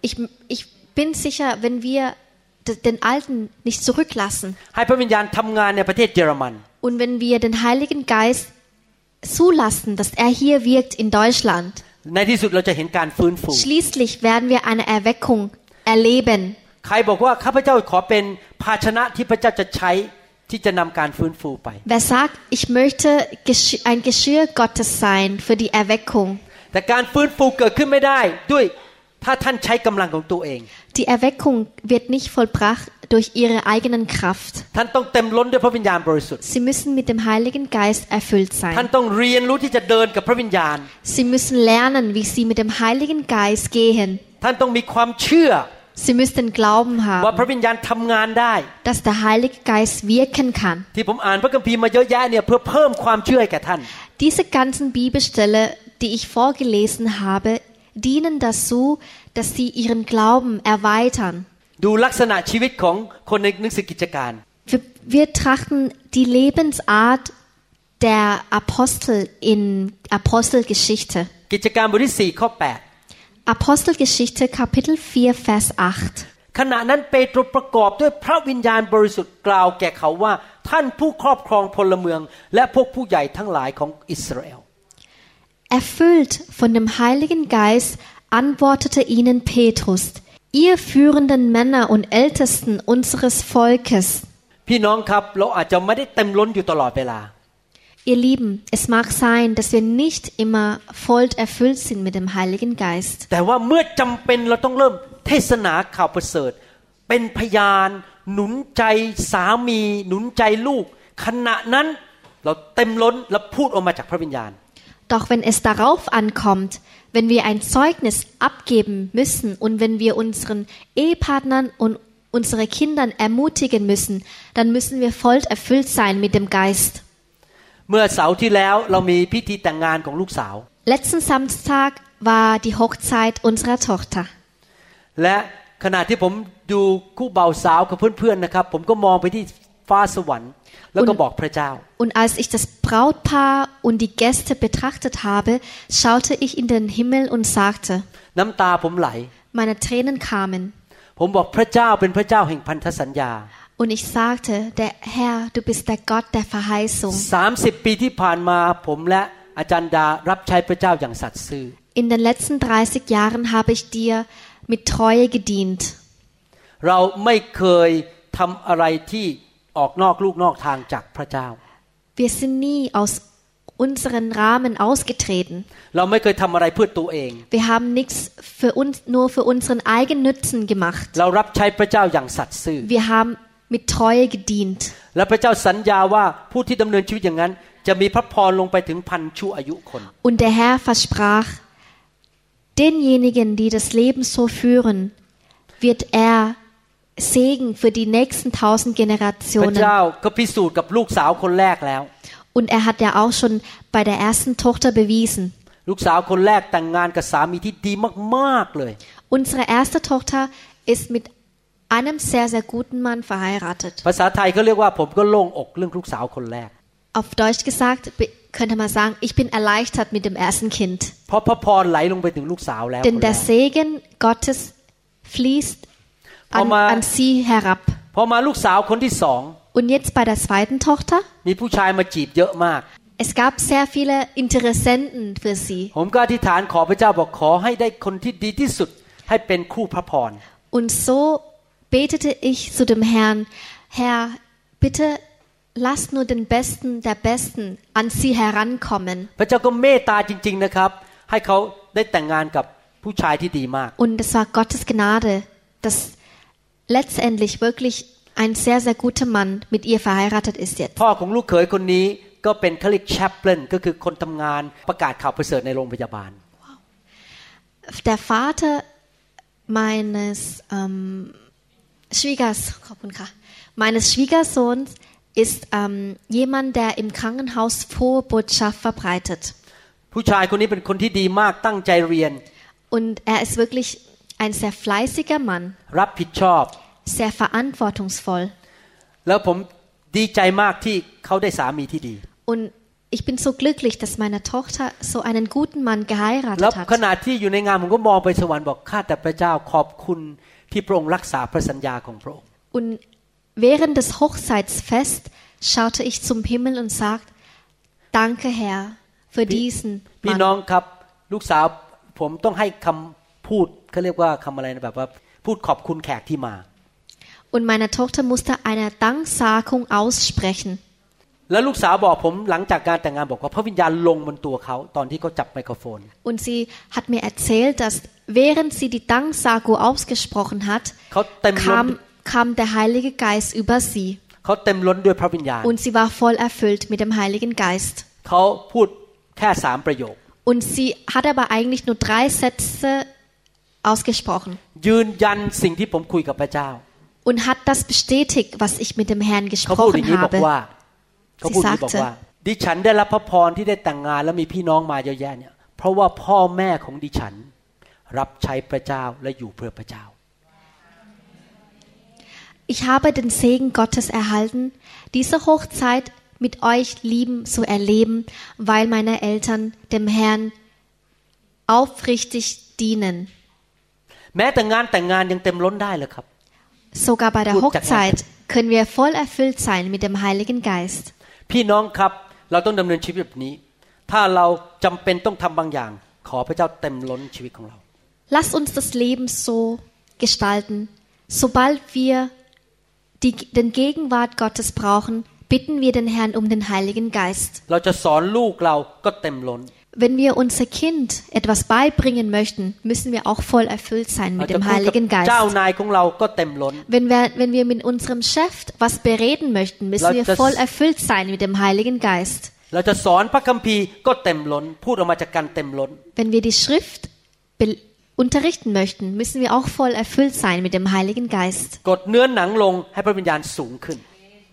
Ich, ich bin sicher, wenn wir d- den Alten nicht zurücklassen ให้พระวิญญาณทำงานในประเทศเยอรมัน und wenn wir den Heiligen Geist zulassen, dass er hier wirkt in Deutschland, ในที่สุดเราจะเห็นการฟื้นฟู schließlich werden wir eine Erweckung erleben. ใครบอกว่าข้าพเจ้าขอเป็นภาชนะที่พระเจ้าจะใช้ Wer sagt, ich möchte ein Geschirr Gottes sein für die Erweckung? Die Erweckung wird nicht vollbracht durch ihre eigenen Kraft. Sie müssen mit dem Heiligen Geist erfüllt sein. Sie müssen lernen, wie sie mit dem Heiligen Geist gehen. ท่านต้องมีความเชื่อ Sie müssen Glauben ว่า haben, พระวิญญาณทำงานได้ dass der Heilige Geist wirken kann. ที่ผมอ่านพระคัมภีร์มาเยอะแยะเนี่ยเพื่อเพิ่มความเชื่อให้แก่ท่าน Diese ganzen Bibelstelle, die ich vorgelesen habe, dienen dazu, dass sie ihren Glauben erweitern. ดูลักษณะชีวิตของคนในหนังสือกิจการ Wir, wir trachten die Lebensart der Apostel in Apostelgeschichte. กิจการบทที่4ข้อ Apostelgeschichte Kapitel 4 Vers 8. 8 ขณะนั้นเปโตรประกอบด้วยพระวิญญาณบริสุทธิ์กล่าวแก่เขาว่า ท่านผู้ครอบครองพลเมือง และพวกผู้ใหญ่ทั้งหลายของอิสราเอล Erfüllt von dem Heiligen Geist antwortete ihnen Petrus, ihr führenden Männer und Ältesten unseres Volkes. พี่น้องครับเราอาจจะไม่ได้เต็มล้นอยู่ตลอดเวลา Ihr Lieben, es mag sein, dass wir nicht immer voll erfüllt sind mit dem Heiligen Geist. แต่ว่าเมื่อจำเป็นเราต้องเริ่มเทศนาข่าวประเสริฐ เป็นพยาน หนุนใจสามี หนุนใจลูก ขณะนั้นเราเต็มล้นและพูดออกมาจากพระวิญญาณ Doch wenn es darauf ankommt, wenn wir ein Zeugnis abgeben müssen und wenn wir unseren Ehepartnern und unsere Kindern ermutigen müssen, dann müssen wir voll erfüllt sein mit dem Geist. เมื่อเสาร์ที่แล้วเรามีพิธีแต่งงานของลูกสาว Letzten Samstag war die Hochzeit unserer Tochter. และขณะที่ผมดูคู่บ่าวสาวกับเพื่อนๆนะครับ ผมก็มองไปที่ฟ้าสวรรค์แล้วก็บอกพระเจ้า Und als ich das Brautpaar und die Gäste betrachtet habe, schaute ich in den Himmel und sagte, น้ำตาผมไหล meine Tränen kamen. ผมบอกพระเจ้าเป็นพระเจ้าแห่งพันธสัญญา Und ich sagte, der Herr, du bist der Gott der Verheißung. 30 ปีที่ผ่านมาผมและอาจารย์ดารับใช้พระเจ้าอย่างสัตย์ซื่อ In den letzten 30 Jahren habe ich dir mit Treue gedient. เราไม่เคยทำอะไรที่ออกนอกลูกนอกทางจากพระเจ้า Wir sind nie aus unseren Rahmen ausgetreten. เราไม่เคยทำอะไรเพื่อตัวเอง Wir haben nichts für uns, nur für unseren Eigennützen gemacht. เรารับใช้พระเจ้าอย่างสัตย์ซื่อ Wir haben mit Treue gedient. และพระเจ้าสัญญาว่าผู้ที่ดำเนินชีวิตอย่างนั้น จะมีพระพรลงไปถึงพันชั่วอายุคน Und der Herr versprach, denjenigen, die das Leben so führen, wird er Segen für die nächsten tausend พระ Generationen. เจ้าก็พิสูจน์กับลูกสาวคนแรกแล้ว Und er hat ja auch schon bei der ersten Tochter bewiesen. ลูกสาวคนแรกแต่งงานกับสามีที่ดีมากๆเลย Unsere erste Tochter ist mit einem sehr, sehr guten Mann verheiratet. ภาษาไทยเขาเรียกว่าผมก็โล่งอกเรื่องลูกสาวคนแรก Auf Deutsch gesagt be- könnte man sagen, ich bin erleichtert mit dem ersten Kind. เพราะพระพรไหลลงไปถึงลูกสาวแล้ว Denn คนแร der ก Segen Gottes fließt an, Oma. an sie herab. พอมาลูกสาวคนที่สอง Und jetzt bei der zweiten Tochter? มีผู้ชายมาจีบเยอะมาก Es gab sehr viele Interessenten für sie. ผมก็อธิษฐานขอพระเจ้าบอกขอให้ได้คนที่ดีที่สุด ให้เป็นคู่พระพร Und so betete ich zu dem Herrn, Herr, bitte lass nur den Besten der Besten an sie herankommen. พระเจ้าก็เมตตาจริง ๆนะครับ ให้เขาได้แต่งงานกับผู้ชายที่ดีมาก Und es war Gottes Gnade, dass letztendlich wirklich ein sehr, sehr guter Mann mit ihr verheiratet ist jetzt. พ่อของลูกเขยคนนี้ก็เป็นเขาเรียกแชปเปลนก็คือคนทำงานประกาศข่าวประเสริฐในโรงพยาบาล Der Vater meines ähm, Schwiegers, meines Schwiegersohns ist ähm, jemand, der im Krankenhaus frohe Botschaft verbreitet. ผู้ชายคนนี้เป็นคนที่ดีมากตั้งใจเรียน Und er ist wirklich ein sehr fleißiger Mann, รับผิดชอบ sehr verantwortungsvoll. แล้วผมดีใจมากที่เขาได้สามีที่ดี Und ich bin so glücklich, dass meine Tochter so einen guten Mann แล้ว geheiratet ข hat. ณะที่อยู่ในงานผมก็มองไปสวรรค์บอกข้าแต่พระเจ้าขอบคุณ ที่พระองค์รักษาพระสัญญาของพระองค์ Und während des Hochzeitsfest schaute ich zum Himmel und sagte, danke Herr für diesen พี่ Mann. น้องครับ ลูกสาวผมต้องให้คำพูดเขาเรียกว่าคำอะไรนะแบบว่า พูดขอบคุณแขกที่มา Und meine Tochter musste eine Danksagung aussprechen. แล้วลูกสาวบอกผมหลังจากการแต่งงานบอกว่าพระวิญญาณลงบนตัวเขาตอนที่เขาจับไมโครโฟน Und sie hat mir erzählt, dass während sie die Danksagung ausgesprochen hat, เขาเต็มล้น kam, kam der Heilige Geist über sie. เขาเต็มล้นด้วยพระวิญญาณ Und sie war voll erfüllt mit dem Heiligen Geist. เขาพูดแค่สามประโยค Und sie hat aber eigentlich nur drei Sätze ausgesprochen ยืนยันสิ่งที่ผมคุยกับพระเจ้า und hat das bestätigt, was ich mit dem Herrn เขาพูดอย่าง gesprochen นี้บอก habe. ว่าเขาพูดอย่างนี้ Sie บอก sagte ว่า ดิฉันได้รับพระพรที่ได้แต่งงานแล้วมีพี่น้องมาเยอะแยะเนี่ย เพราะว่าพ่อแม่ของดิฉัน รับใช้พระเจ้าและอยู่เพื่อพระเจ้า Ich habe den Segen Gottes erhalten, diese Hochzeit mit euch lieben zu erleben, weil meine Eltern dem Herrn aufrichtig dienen. แม้แต่งานแต่งงานยังเต็มล้นได้เลยครับ Sogar bei der Gut, Hochzeit können wir voll erfüllt sein mit dem Heiligen Geist. พี่น้องครับ เราต้องดำเนินชีวิตแบบนี้ ถ้าเราจำเป็นต้องทำบางอย่าง ขอพระเจ้าเต็มล้นชีวิตของเรา Lasst uns das Leben so gestalten. Sobald wir die, den Gegenwart Gottes brauchen, bitten wir den Herrn um den Heiligen Geist. เราจะสอนลูกเราก็เต็มล้น wenn wir unser Kind etwas beibringen möchten, müssen wir auch voll erfüllt sein mit dem Heiligen Geist. Wenn wir, wenn wir mit unserem Chef was bereden möchten, müssen wir voll erfüllt sein mit dem Heiligen Geist. Wenn wir die Schrift unterrichten möchten, müssen wir auch voll erfüllt sein mit dem Heiligen Geist.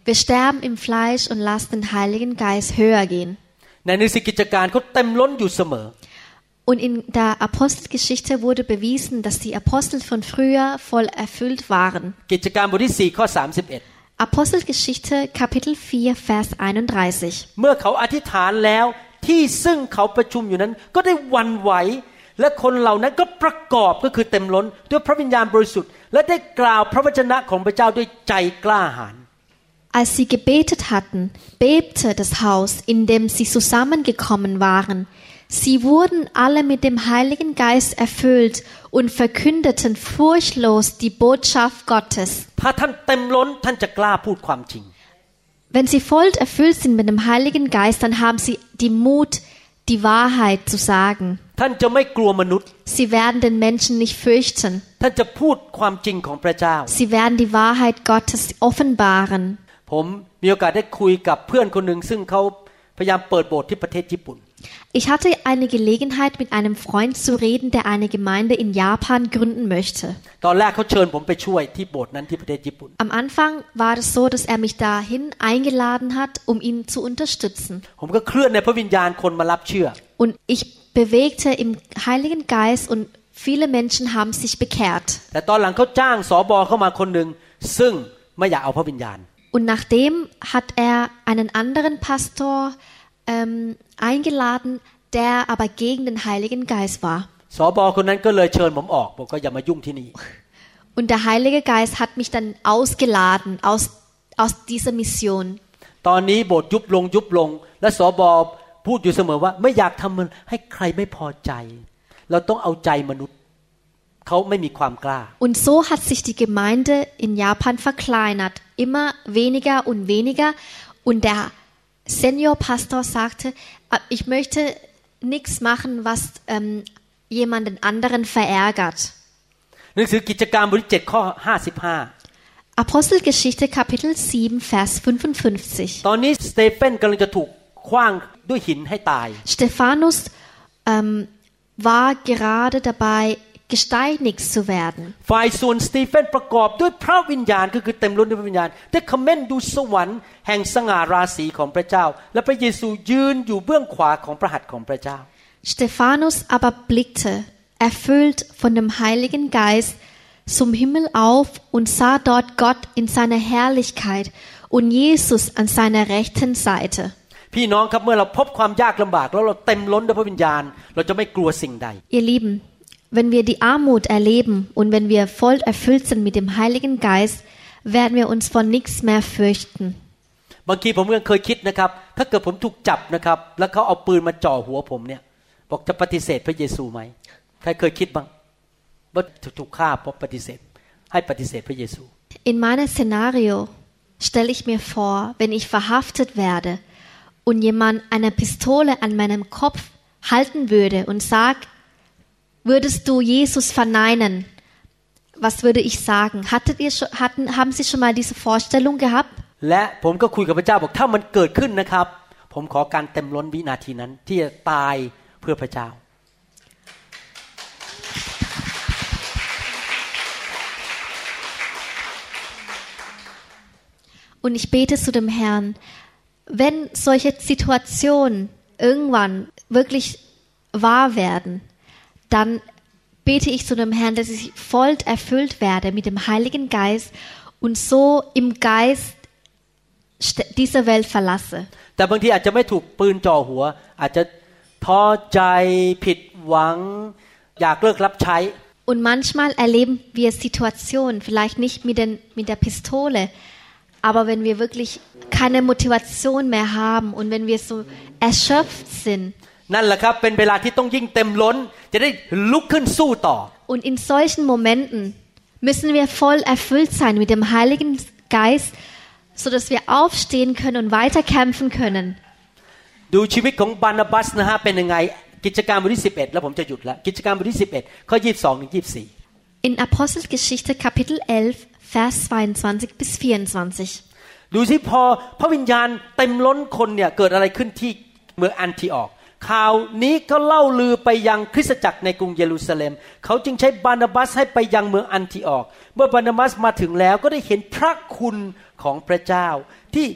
Wir sterben im Fleisch und lassen den Heiligen Geist höher gehen. ในหนังสือกิจการเขาเต็มล้นอยู่เสมอ Und in der Apostelgeschichte wurde bewiesen, dass die Apostel von früher voll erfüllt waren. กิจการบทที่4ข้อ31 Apostelgeschichte Kapitel 4 Vers 31. เมื่อเขาอธิษฐานแล้วที่ซึ่งเขาประชุมอยู่นั้น ก็ได้หวันไหว และคนเหล่านั้นก็ประกอบก็คือเต็มล้น ด้วยพระวิญญาณบริสุทธิ์ และได้กล่าวพระวจนะของพระเจ้าด้วยใจกล้าหาญ Als sie gebetet hatten, bebte das Haus, in dem sie zusammengekommen waren. Sie wurden alle mit dem Heiligen Geist erfüllt und verkündeten furchtlos die Botschaft Gottes. Wenn sie voll erfüllt sind mit dem Heiligen Geist, dann haben sie die Mut, die Wahrheit zu sagen. Sie werden den Menschen nicht fürchten. Sie werden die Wahrheit Gottes offenbaren. ผมมีโอกาสได้คุยกับเพื่อนคนหนึ่งซึ่งเขาพยายามเปิดโบสถ์ที่ประเทศญี่ปุ่น Ich hatte eine Gelegenheit, mit einem Freund zu reden, der eine Gemeinde in Japan gründen möchte. ตอนแรกเขาเชิญผมไปช่วยที่โบสถ์นั้นที่ประเทศญี่ปุ่น Am Anfang war es so, dass er mich dahin eingeladen hat, um ihn zu unterstützen. ผมก็เคลื่อนในพระวิญญาณคนมารับเชื่อ Und ich bewegte im Heiligen Geist und viele Menschen haben sich bekehrt. แต่ตอนหลังเขาจ้างสอบอเข้ามาคนหนึ่งซึ่งไม่อยากเอาพระวิญญาณ Und nachdem hat er einen anderen Pastor ähm, eingeladen, der aber gegen den Heiligen Geist war. สอบอคนนั้นก็เลยเชิญผมออกบอกก็อย่ามายุ่งที่นี่ Und der Heilige Geist hat mich dann ausgeladen aus, aus dieser Mission. ตอนนี้โบสถ์ยุบลงยุบลง และสอบอพูดอยู่เสมอว่า ไม่อยากทำมันให้ใครไม่พอใจ เราต้องเอาใจมนุษย์ เขาไม่มีความกล้า Und so hat sich die Gemeinde in Japan verkleinert, immer weniger und weniger. Und der Seniorpastor sagte, "Ah, ich möchte nichts machen, was ähm, jemanden anderen verärgert. หนังสือกิจการบทที่7ข้อ Apostelgeschichte Kapitel 7 Vers 55. 55 ตอนนี้สเตเฟนกำลังจะถูกคว้างด้วยหินให้ตาย Stephanus ähm, war gerade dabei, gesteinigt zu werden. ฝ่ายส่วนสตีเฟนประกอบด้วยพระวิญญาณก็คือเต็มล้นด้วยพระวิญญาณได้คอมเมนต์ดูสวรรค์แห่งสง่าราศีของพระเจ้า และพระเยซูยืนอยู่เบื้องขวาของพระหัตถ์ของพระเจ้า Stephanus aber blickte, erfüllt von dem Heiligen Geist, zum Himmel auf und sah dort Gott in seiner Herrlichkeit und Jesus an seiner rechten Seite. พี่น้องครับเมื่อเราพบความยากลำบากแล้วเราเต็มล้นด้วยพระวิญญาณ เราจะไม่กลัวสิ่งใด Ihr Lieben, wenn wir die Armut erleben und wenn wir voll erfüllt sind mit dem Heiligen Geist, werden wir uns vor nichts mehr fürchten. บางทีผมยังเคยคิดนะครับ ถ้าเกิดผมถูกจับนะครับ แล้วเขาเอาปืนมาจ่อหัวผมเนี่ย บอกจะปฏิเสธพระเยซูไหมใครเคยคิดบ้างว่าถูกฆ่าเพราะปฏิเสธ ให้ปฏิเสธพระเยซู In meinem Szenario stelle ich mir vor, wenn ich verhaftet werde und jemand eine Pistole an meinem Kopf halten würde und sagt, Würdest du Jesus verneinen? Was würde ich sagen? Hattet ihr schon, hatten, haben Sie schon mal diese Vorstellung gehabt? Und ich bete zu dem Herrn, wenn solche Situationen irgendwann wirklich wahr werden, dann bete ich zu dem Herrn, dass ich voll erfüllt werde mit dem Heiligen Geist und so im Geist st- diese Welt verlasse. แต่บางทีอาจจะไม่ถูกปืนจ่อหัว อาจจะท้อใจผิดหวัง อยากเลิกรับใช้ Und manchmal erleben wir Situationen, vielleicht nicht mit, den, mit der Pistole, aber wenn wir wirklich keine Motivation mehr haben und wenn wir so erschöpft sind. นั่นแหละครับเป็นเวลาที่ต้องยิ่งเต็มล้นจะได้ลุกขึ้นสู้ต่อ Und in solchen Momenten müssen wir voll erfüllt sein mit dem Heiligen Geist, sodass wir aufstehen können und weiterkämpfen können. ดูชีวิตของบานาบัสนะฮะเป็นยังไงกิจการบทที่11แล้วผมจะหยุดแล้วกิจการบทที่11ข้อ22ถึง24 In Apostelgeschichte Kapitel 11, Vers 22 bis 24. ดูสิพอพระวิญญาณเต็มล้นคนเนี่ยเกิดอะไรขึ้นที่เมืองอันทิออก ข่าวนี้ก็เล่าลือไปยังคริสตจักรในกรุงเยรูซาเล็ม เขาจึงใช้บานาบัสให้ไปยังเมืองอันทิออก เมื่อบานาบัสมาถึงแล้วก็ได้เห็นพระคุณของพระเจ้า ที่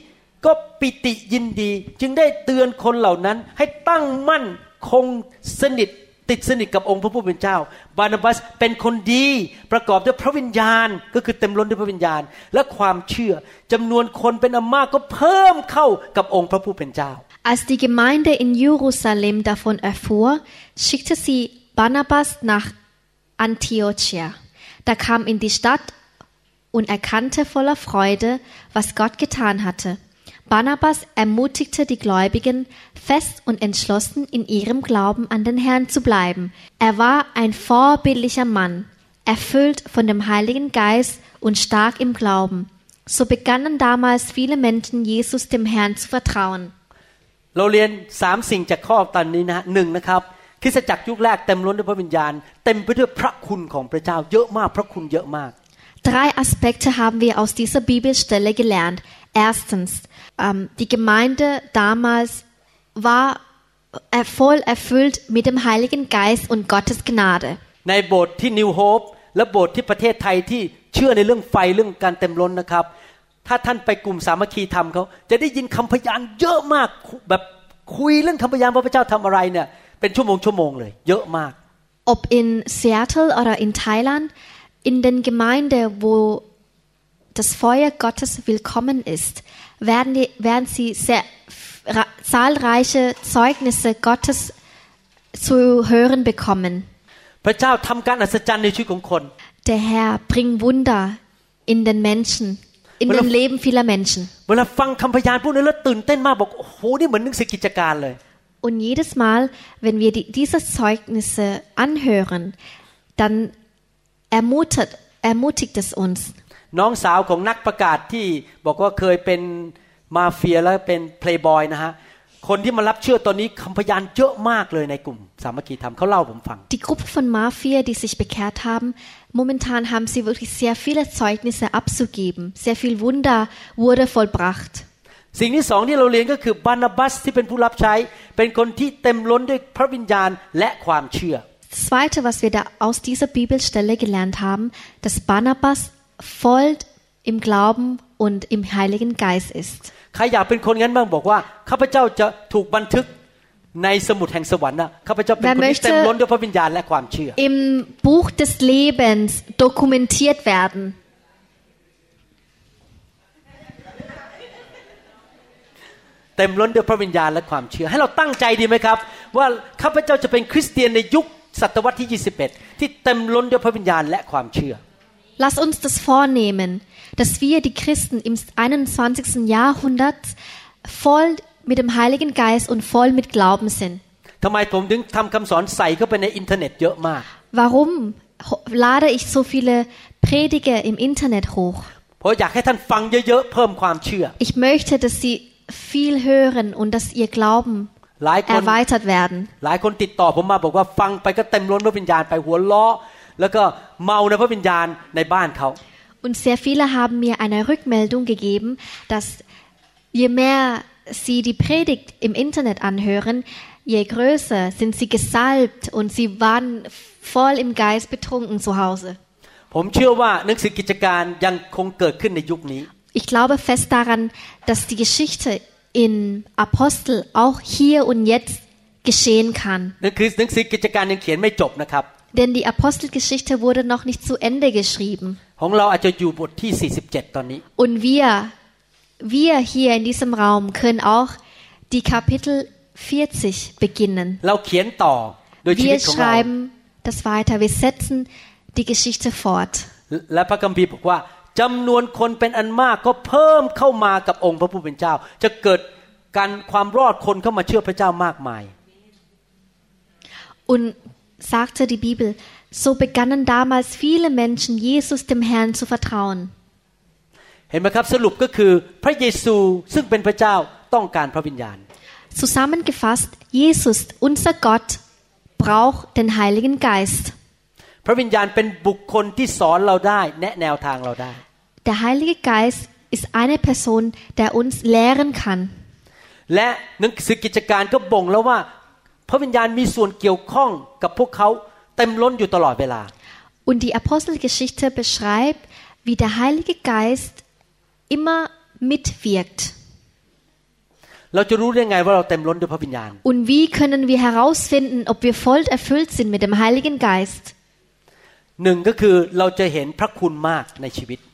ก็ปิติยินดี จึงได้เตือนคนเหล่านั้นให้ตั้งมั่นคงสนิทติดสนิทกับองค์พระผู้เป็นเจ้า บานาบัสเป็นคนดีประกอบด้วยพระวิญญาณก็คือเต็มล้นด้วยพระวิญญาณ และความเชื่อจำนวนคนเป็นอันมากก็เพิ่มเข้ากับองค์พระผู้เป็นเจ้า Als die Gemeinde in Jerusalem davon erfuhr, schickte sie Barnabas nach Antiochia. Da kam in die Stadt und erkannte voller Freude, was Gott getan hatte. Barnabas ermutigte die Gläubigen, fest und entschlossen in ihrem Glauben an den Herrn zu bleiben. Er war ein vorbildlicher Mann, erfüllt von dem Heiligen Geist und stark im Glauben. So begannen damals viele Menschen Jesus dem Herrn zu vertrauen. เราเรียนสามสิ่งจากข้อตอนนี้นะฮะหนึ่งนะครับคริสตจักรยุคแรกเต็มล้นด้วยพระวิญญาณ เต็มไปด้วยพระคุณของพระเจ้าเยอะมากพระคุณเยอะมาก Drei Aspekte haben wir aus dieser Bibelstelle gelernt. Erstens, ähm, die Gemeinde damals war äh, voll erfüllt mit dem Heiligen Geist und Gottes Gnade. ในโบสถ์ที่นิวโฮปและโบสถ์ที่ประเทศไทยที่เชื่อในเรื่องไฟเรื่องการเต็มล้นนะครับ ถ้าท่านไปกลุ่มสามัคคีธรรมเขาจะได้ยินคำพยานเยอะมากแบบคุยเรื่องคำพยานว่าพระเจ้าทำอะไรเนี่ยเป็นชั่วโมงชั่วโมงเลย เยอะมาก Ob in Seattle oder in Thailand, in den Gemeinden, wo das Feuer Gottes willkommen ist, werden, die, werden sie sehr ra- zahlreiche Zeugnisse Gottes zu hören bekommen. พระเจ้าทำการอัศจรรย์ในชีวิตของคน Der Herr bringt Wunder in den Menschen, in Weil dem er- Leben vieler Menschen. เวลาฟังคำพยานพวกนี้แล้วตื่นเต้นมากบอกโอ้โหนี่เหมือนหนังสือกิจการเลย Und jedes Mal, wenn wir die, diese Zeugnisse anhören, dann ermutigt, ermutigt es uns. น้องสาวของนักประกาศที่บอกว่าเคยเป็นมาเฟียแล้วเป็นเพลย์บอยนะฮะ คนที่มารับเชื่อตอนนี้คำพยานเยอะมากเลยในกลุ่มสามัคคีธรรมเขาเล่าผมฟัง Die Gruppe von Mafia, die sich bekehrt haben, momentan haben sie wirklich sehr viele Zeugnisse abzugeben. Sehr viel Wunder wurde vollbracht. สิ่งที่สองที่เราเรียนก็คือบานาบัสที่เป็นผู้รับใช้ เป็นคนที่เต็มล้นด้วยพระวิญญาณและความเชื่อ Das Zweite, was wir da aus dieser Bibelstelle gelernt haben, dass Barnabas voll im Glauben und im Heiligen Geist ist. ใครอยากเป็นคนงั้นบ้างบอกว่าข้าพเจ้าจะถูกบันทึก ในสมุดแห่งสวรรค์นะข้าพเจ้าเป็นคนที่เต็มล้นด้วยพระวิญญาณและความเชื่อ Im Buch des Lebens dokumentiert werden. เต็มล้นด้วยพระวิญญาณและความเชื่อ ให้เราตั้งใจดีไหมครับ ว่าข้าพเจ้าจะเป็นคริสเตียนในยุคศตวรรษที่ 21 ที่เต็มล้นด้วยพระวิญญาณและความเชื่อ Lass uns das vornehmen, dass wir die Christen im 21. Jahrhundert voll mit dem Heiligen Geist und voll mit Glauben sind. ทำไมผมถึงทำคำสอนใส่เข้าไปในอินเทอร์เน็ตเยอะมาก Warum ho- lade ich so viele Prediger im Internet hoch? เพราะอยากให้ท่านฟังเยอะๆเพิ่มความเชื่อ Ich möchte, dass sie viel hören und dass ihr Glauben หลายคน erweitert werden. หลายคนติดต่อผมมาบอกว่าฟังไปก็เต็มล้นพระวิญญาณไปหัวล้อแล้วก็เมาในพระวิญญาณในบ้านเขา Und sehr viele haben mir eine Rückmeldung gegeben, dass je mehr sie die Predigt im Internet anhören, je größer sind sie gesalbt und sie waren voll im Geist betrunken zu Hause. Ich glaube fest daran, dass die Geschichte in Apostel auch hier und jetzt geschehen kann. Denn die Apostelgeschichte wurde noch nicht zu Ende geschrieben. Und wir wir hier in diesem Raum können auch die Kapitel 40 beginnen. เราเขียนต่อโดยชีวิ Wir ตของเรา schreiben das weiter. Wir setzen die Geschichte fort. และพระคัมภีร์บอกว่าจำนวนคนเป็นอันมากก็เพิ่มเข้ามากับองค์พระผู้เป็นเจ้า จะเกิดการความรอดคนเข้ามาเชื่อพระเจ้ามากมาย Und sagte die Bibel, so begannen damals viele Menschen, Jesus dem Herrn zu vertrauen. เห็นไหมครับสรุปก็คือพระเยซูซึ่งเป็นพระเจ้าต้องการพระวิญญาณ Zusammengefasst, Jesus, unser Gott, braucht den Heiligen Geist. พระวิญญาณเป็นบุคคลที่สอนเราได้แนะแนวทางเราได้ Der Heilige Geist ist eine Person, der uns lehren kann. และหนังสือกิจการก็บ่งแล้วว่า พระวิญญาณมีส่วนเกี่ยวข้องกับพวกเขาเต็มล้นอยู่ตลอดเวลา Und die Apostelgeschichte beschreibt, wie der Heilige Geist immer mitwirkt. Und wie können wir herausfinden, ob wir voll erfüllt sind mit dem Heiligen Geist?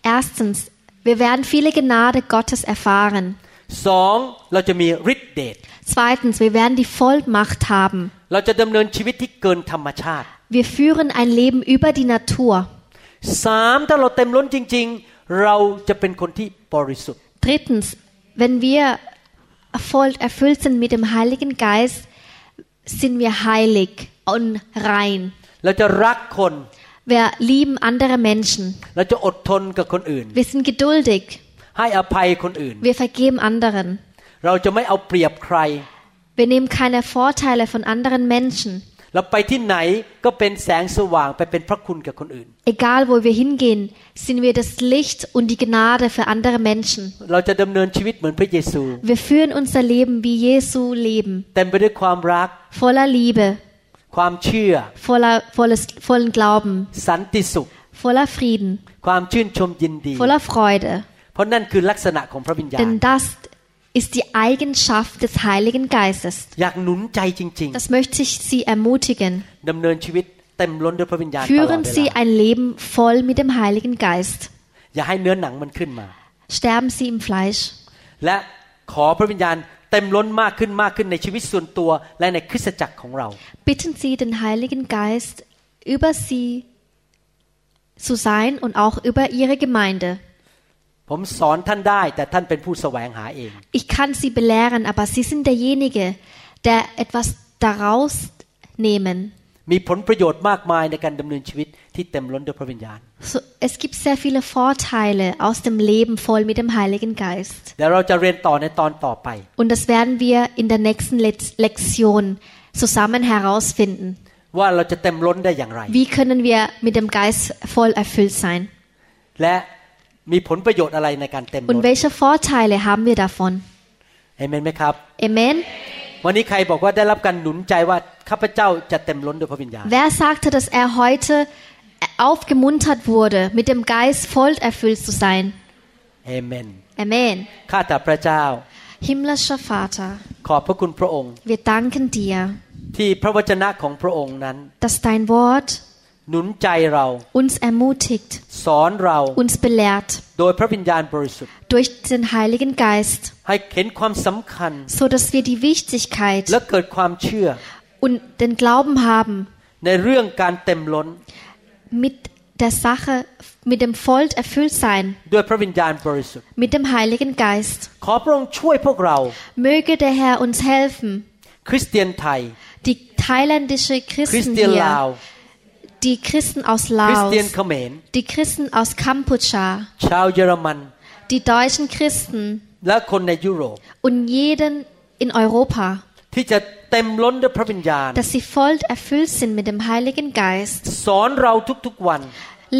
Erstens, wir werden viele Gnade Gottes erfahren. Zweitens, wir werden die Vollmacht haben. Wir führen ein Leben über die Natur. Drittens, wenn wir voll erfüllt sind mit dem Heiligen Geist, sind wir heilig und rein. Wir lieben andere Menschen. Wir sind geduldig. Wir vergeben anderen. Wir nehmen keine Vorteile von anderen Menschen. เราไปที่ไหนก็เป็นแสงสว่างไปเป็นพระคุณกับคนอื่น Egal wo wir hingehen, sind wir das Licht und die Gnade für andere Menschen. เราจะดำเนินชีวิตเหมือนพระเยซู Wir führen unser Leben wie Jesu Leben, เต็มไปด้วยความรัก voller Liebe, ความเชื่อ voller, volles, vollen Glauben, สันติสุข voller Frieden, ความชื่นชมยินดี voller Freude. เพราะนั่นคือลักษณะของพระวิญญาณ Denn das ist die Eigenschaft des Heiligen Geistes. อยากหนุนใจจริง Das möchte ich Sie ermutigen. ๆดำเนินชีวิตเต็มล้นด้วยพระวิญญาณตลอด Führen เว Sie ลา ein Leben voll mit dem Heiligen Geist. อย่าให้เนื้อหนังมันขึ้นมา Sterben Sie im Fleisch. และขอพระวิญญาณเต็มล้นมากขึ้นมากขึ้นในชีวิตส่วนตัว และในคริสตจักรของเรา Bitten Sie den Heiligen Geist, über Sie zu sein und auch über Ihre Gemeinde. ผมสอนท่านได้ แต่ท่านเป็นผู้แสวงหาเอง Ich kann Sie belehren, aber Sie sind derjenige, der etwas daraus nehmen. มีผลประโยชน์มากมายในการดำเนินชีวิตที่เต็มล้นด้วยพระวิญญาณ So, es gibt sehr viele Vorteile aus dem Leben voll mit dem Heiligen Geist. เดี๋ยวเราจะเรียนต่อในตอนต่อไป Und das werden wir in der nächsten Le- Lektion zusammen herausfinden. ว่าเราจะเต็มล้นได้อย่างไร Wie können wir mit dem Geist voll erfüllt sein? และ มีผลประโยชน์อะไรในการเต็มล้ Und น welche Vorteile haben wir davon? เอเมนไหมครับ Amen. วันนี้ใครบอกว่าได้รับการหนุนใจว่าข้าพเจ้าจะเต็มล้นด้วยพระวิญญาณ Wer sagte, dass er heute aufgemuntert wurde, mit dem Geist voll erfüllt zu sein? เอเมน Amen. ข้าแต่พระเจ้า Himmlischer Vater, ขอบพระคุณพระองค์ wir danken dir, ที่พระวจนะของพระองค์นั้น dass dein Wort หนุนใจเรา uns ermutigt, สอนเรา uns belehrt, โดยพระวิญญาณบริสุทธิ์ durch den Heiligen Geist, ให้เห็นความสำคัญ so dass wir die Wichtigkeit และเกิดความเชื่อ und den Glauben haben, ในเรื่องการเต็มล้น mit der Sache, mit dem voll erfüllt sein, ด้วยพระวิญญาณบริสุทธิ์ mit dem Heiligen Geist. ขอพระองค์ช่วยพวกเรา Möge der Herr uns helfen, คริสเตียนไทย die thailändische คริส Christen เตียนลาว hier, die Christen aus คริส Laos, เตียนเขมร die Christen aus Kampuchea, ชาวเยอรมัน die deutschen Christen และคนในยุโรป und jeden in Europa, ที่จะเต็มล้นด้วยพระวิญญาณ dass sie voll erfüllt sind mit dem Heiligen Geist. สอนเราทุกๆวัน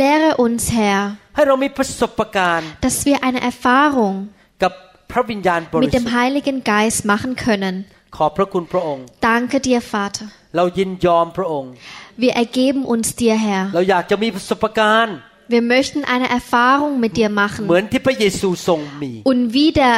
Lehre uns, Herr, ให้เรามีประสบการณ์ dass wir eine Erfahrung กับพระวิญญาณบริ mit สุท dem ธิ์ Heiligen Geist machen können. ขอบพระคุณพระองค์ Danke dir, Vater. เรายินยอมพระองค์ Wir ergeben uns dir, Herr. เราอยากจะมีประสบการณ์ Wir möchten eine Erfahrung mit dir เหมื machen. อนที่พระเยซูทรงมี Und wie der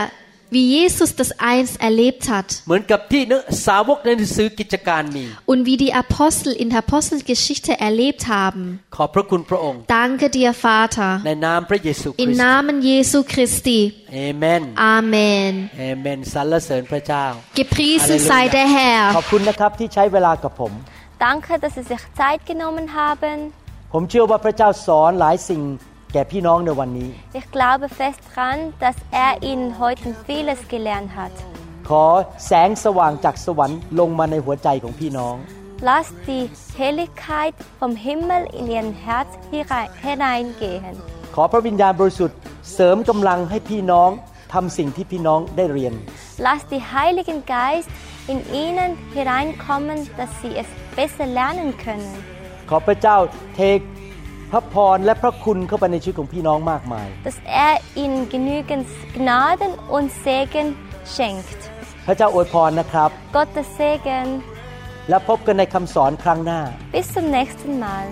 wie Jesus das einst erlebt hat เหมือนกับที่สาวกในหนังสือกิจการมี und wie die Apostel in der Apostelgeschichte erlebt haben. ขอบพระคุณพระองค์ Danke dir, Vater. ในนามพระเยซูคริ Im สต์ Namen Jesu Christi. เอเมน Amen. เอเมนสรรเสริญพระเจ้า Gepriesen sei Halleluja. der ขอบ Herr. คุณนะครับที่ใช้เวลากับผม Danke, dass Sie sich Zeit genommen haben. ผมเชื่อว่าพระเจ้าสอนหลายสิ่งแก่พี่น้องในวันนี้ Ich glaube fest daran, dass er Ihnen heute vieles gelernt hat. ขอแสงสว่างจากสวรรค์ลงมาในหัวใจของพี่น้อง Lasst die Helligkeit vom Himmel in Ihr Herz hinein- hineingehen. ขอพระวิญญาณบริสุทธิ์เสริมกำลังให้พี่น้องทำสิ่งที่พี่น้องได้เรียน Lasst die Heiligen Geist in Ihnen hereinkommen, dass Sie es besser lernen können. ขอพระเจ้าเทพระพรและพระคุณเข้าไปในชีวิตของพี่น้องมากมาย Dass er Ihnen genügend Gnaden und Segen schenkt. พระเจ้าอวยพรนะครับ Gottes Segen. และพบกันในคำสอนครั้งหน้า Bis zum nächsten Mal.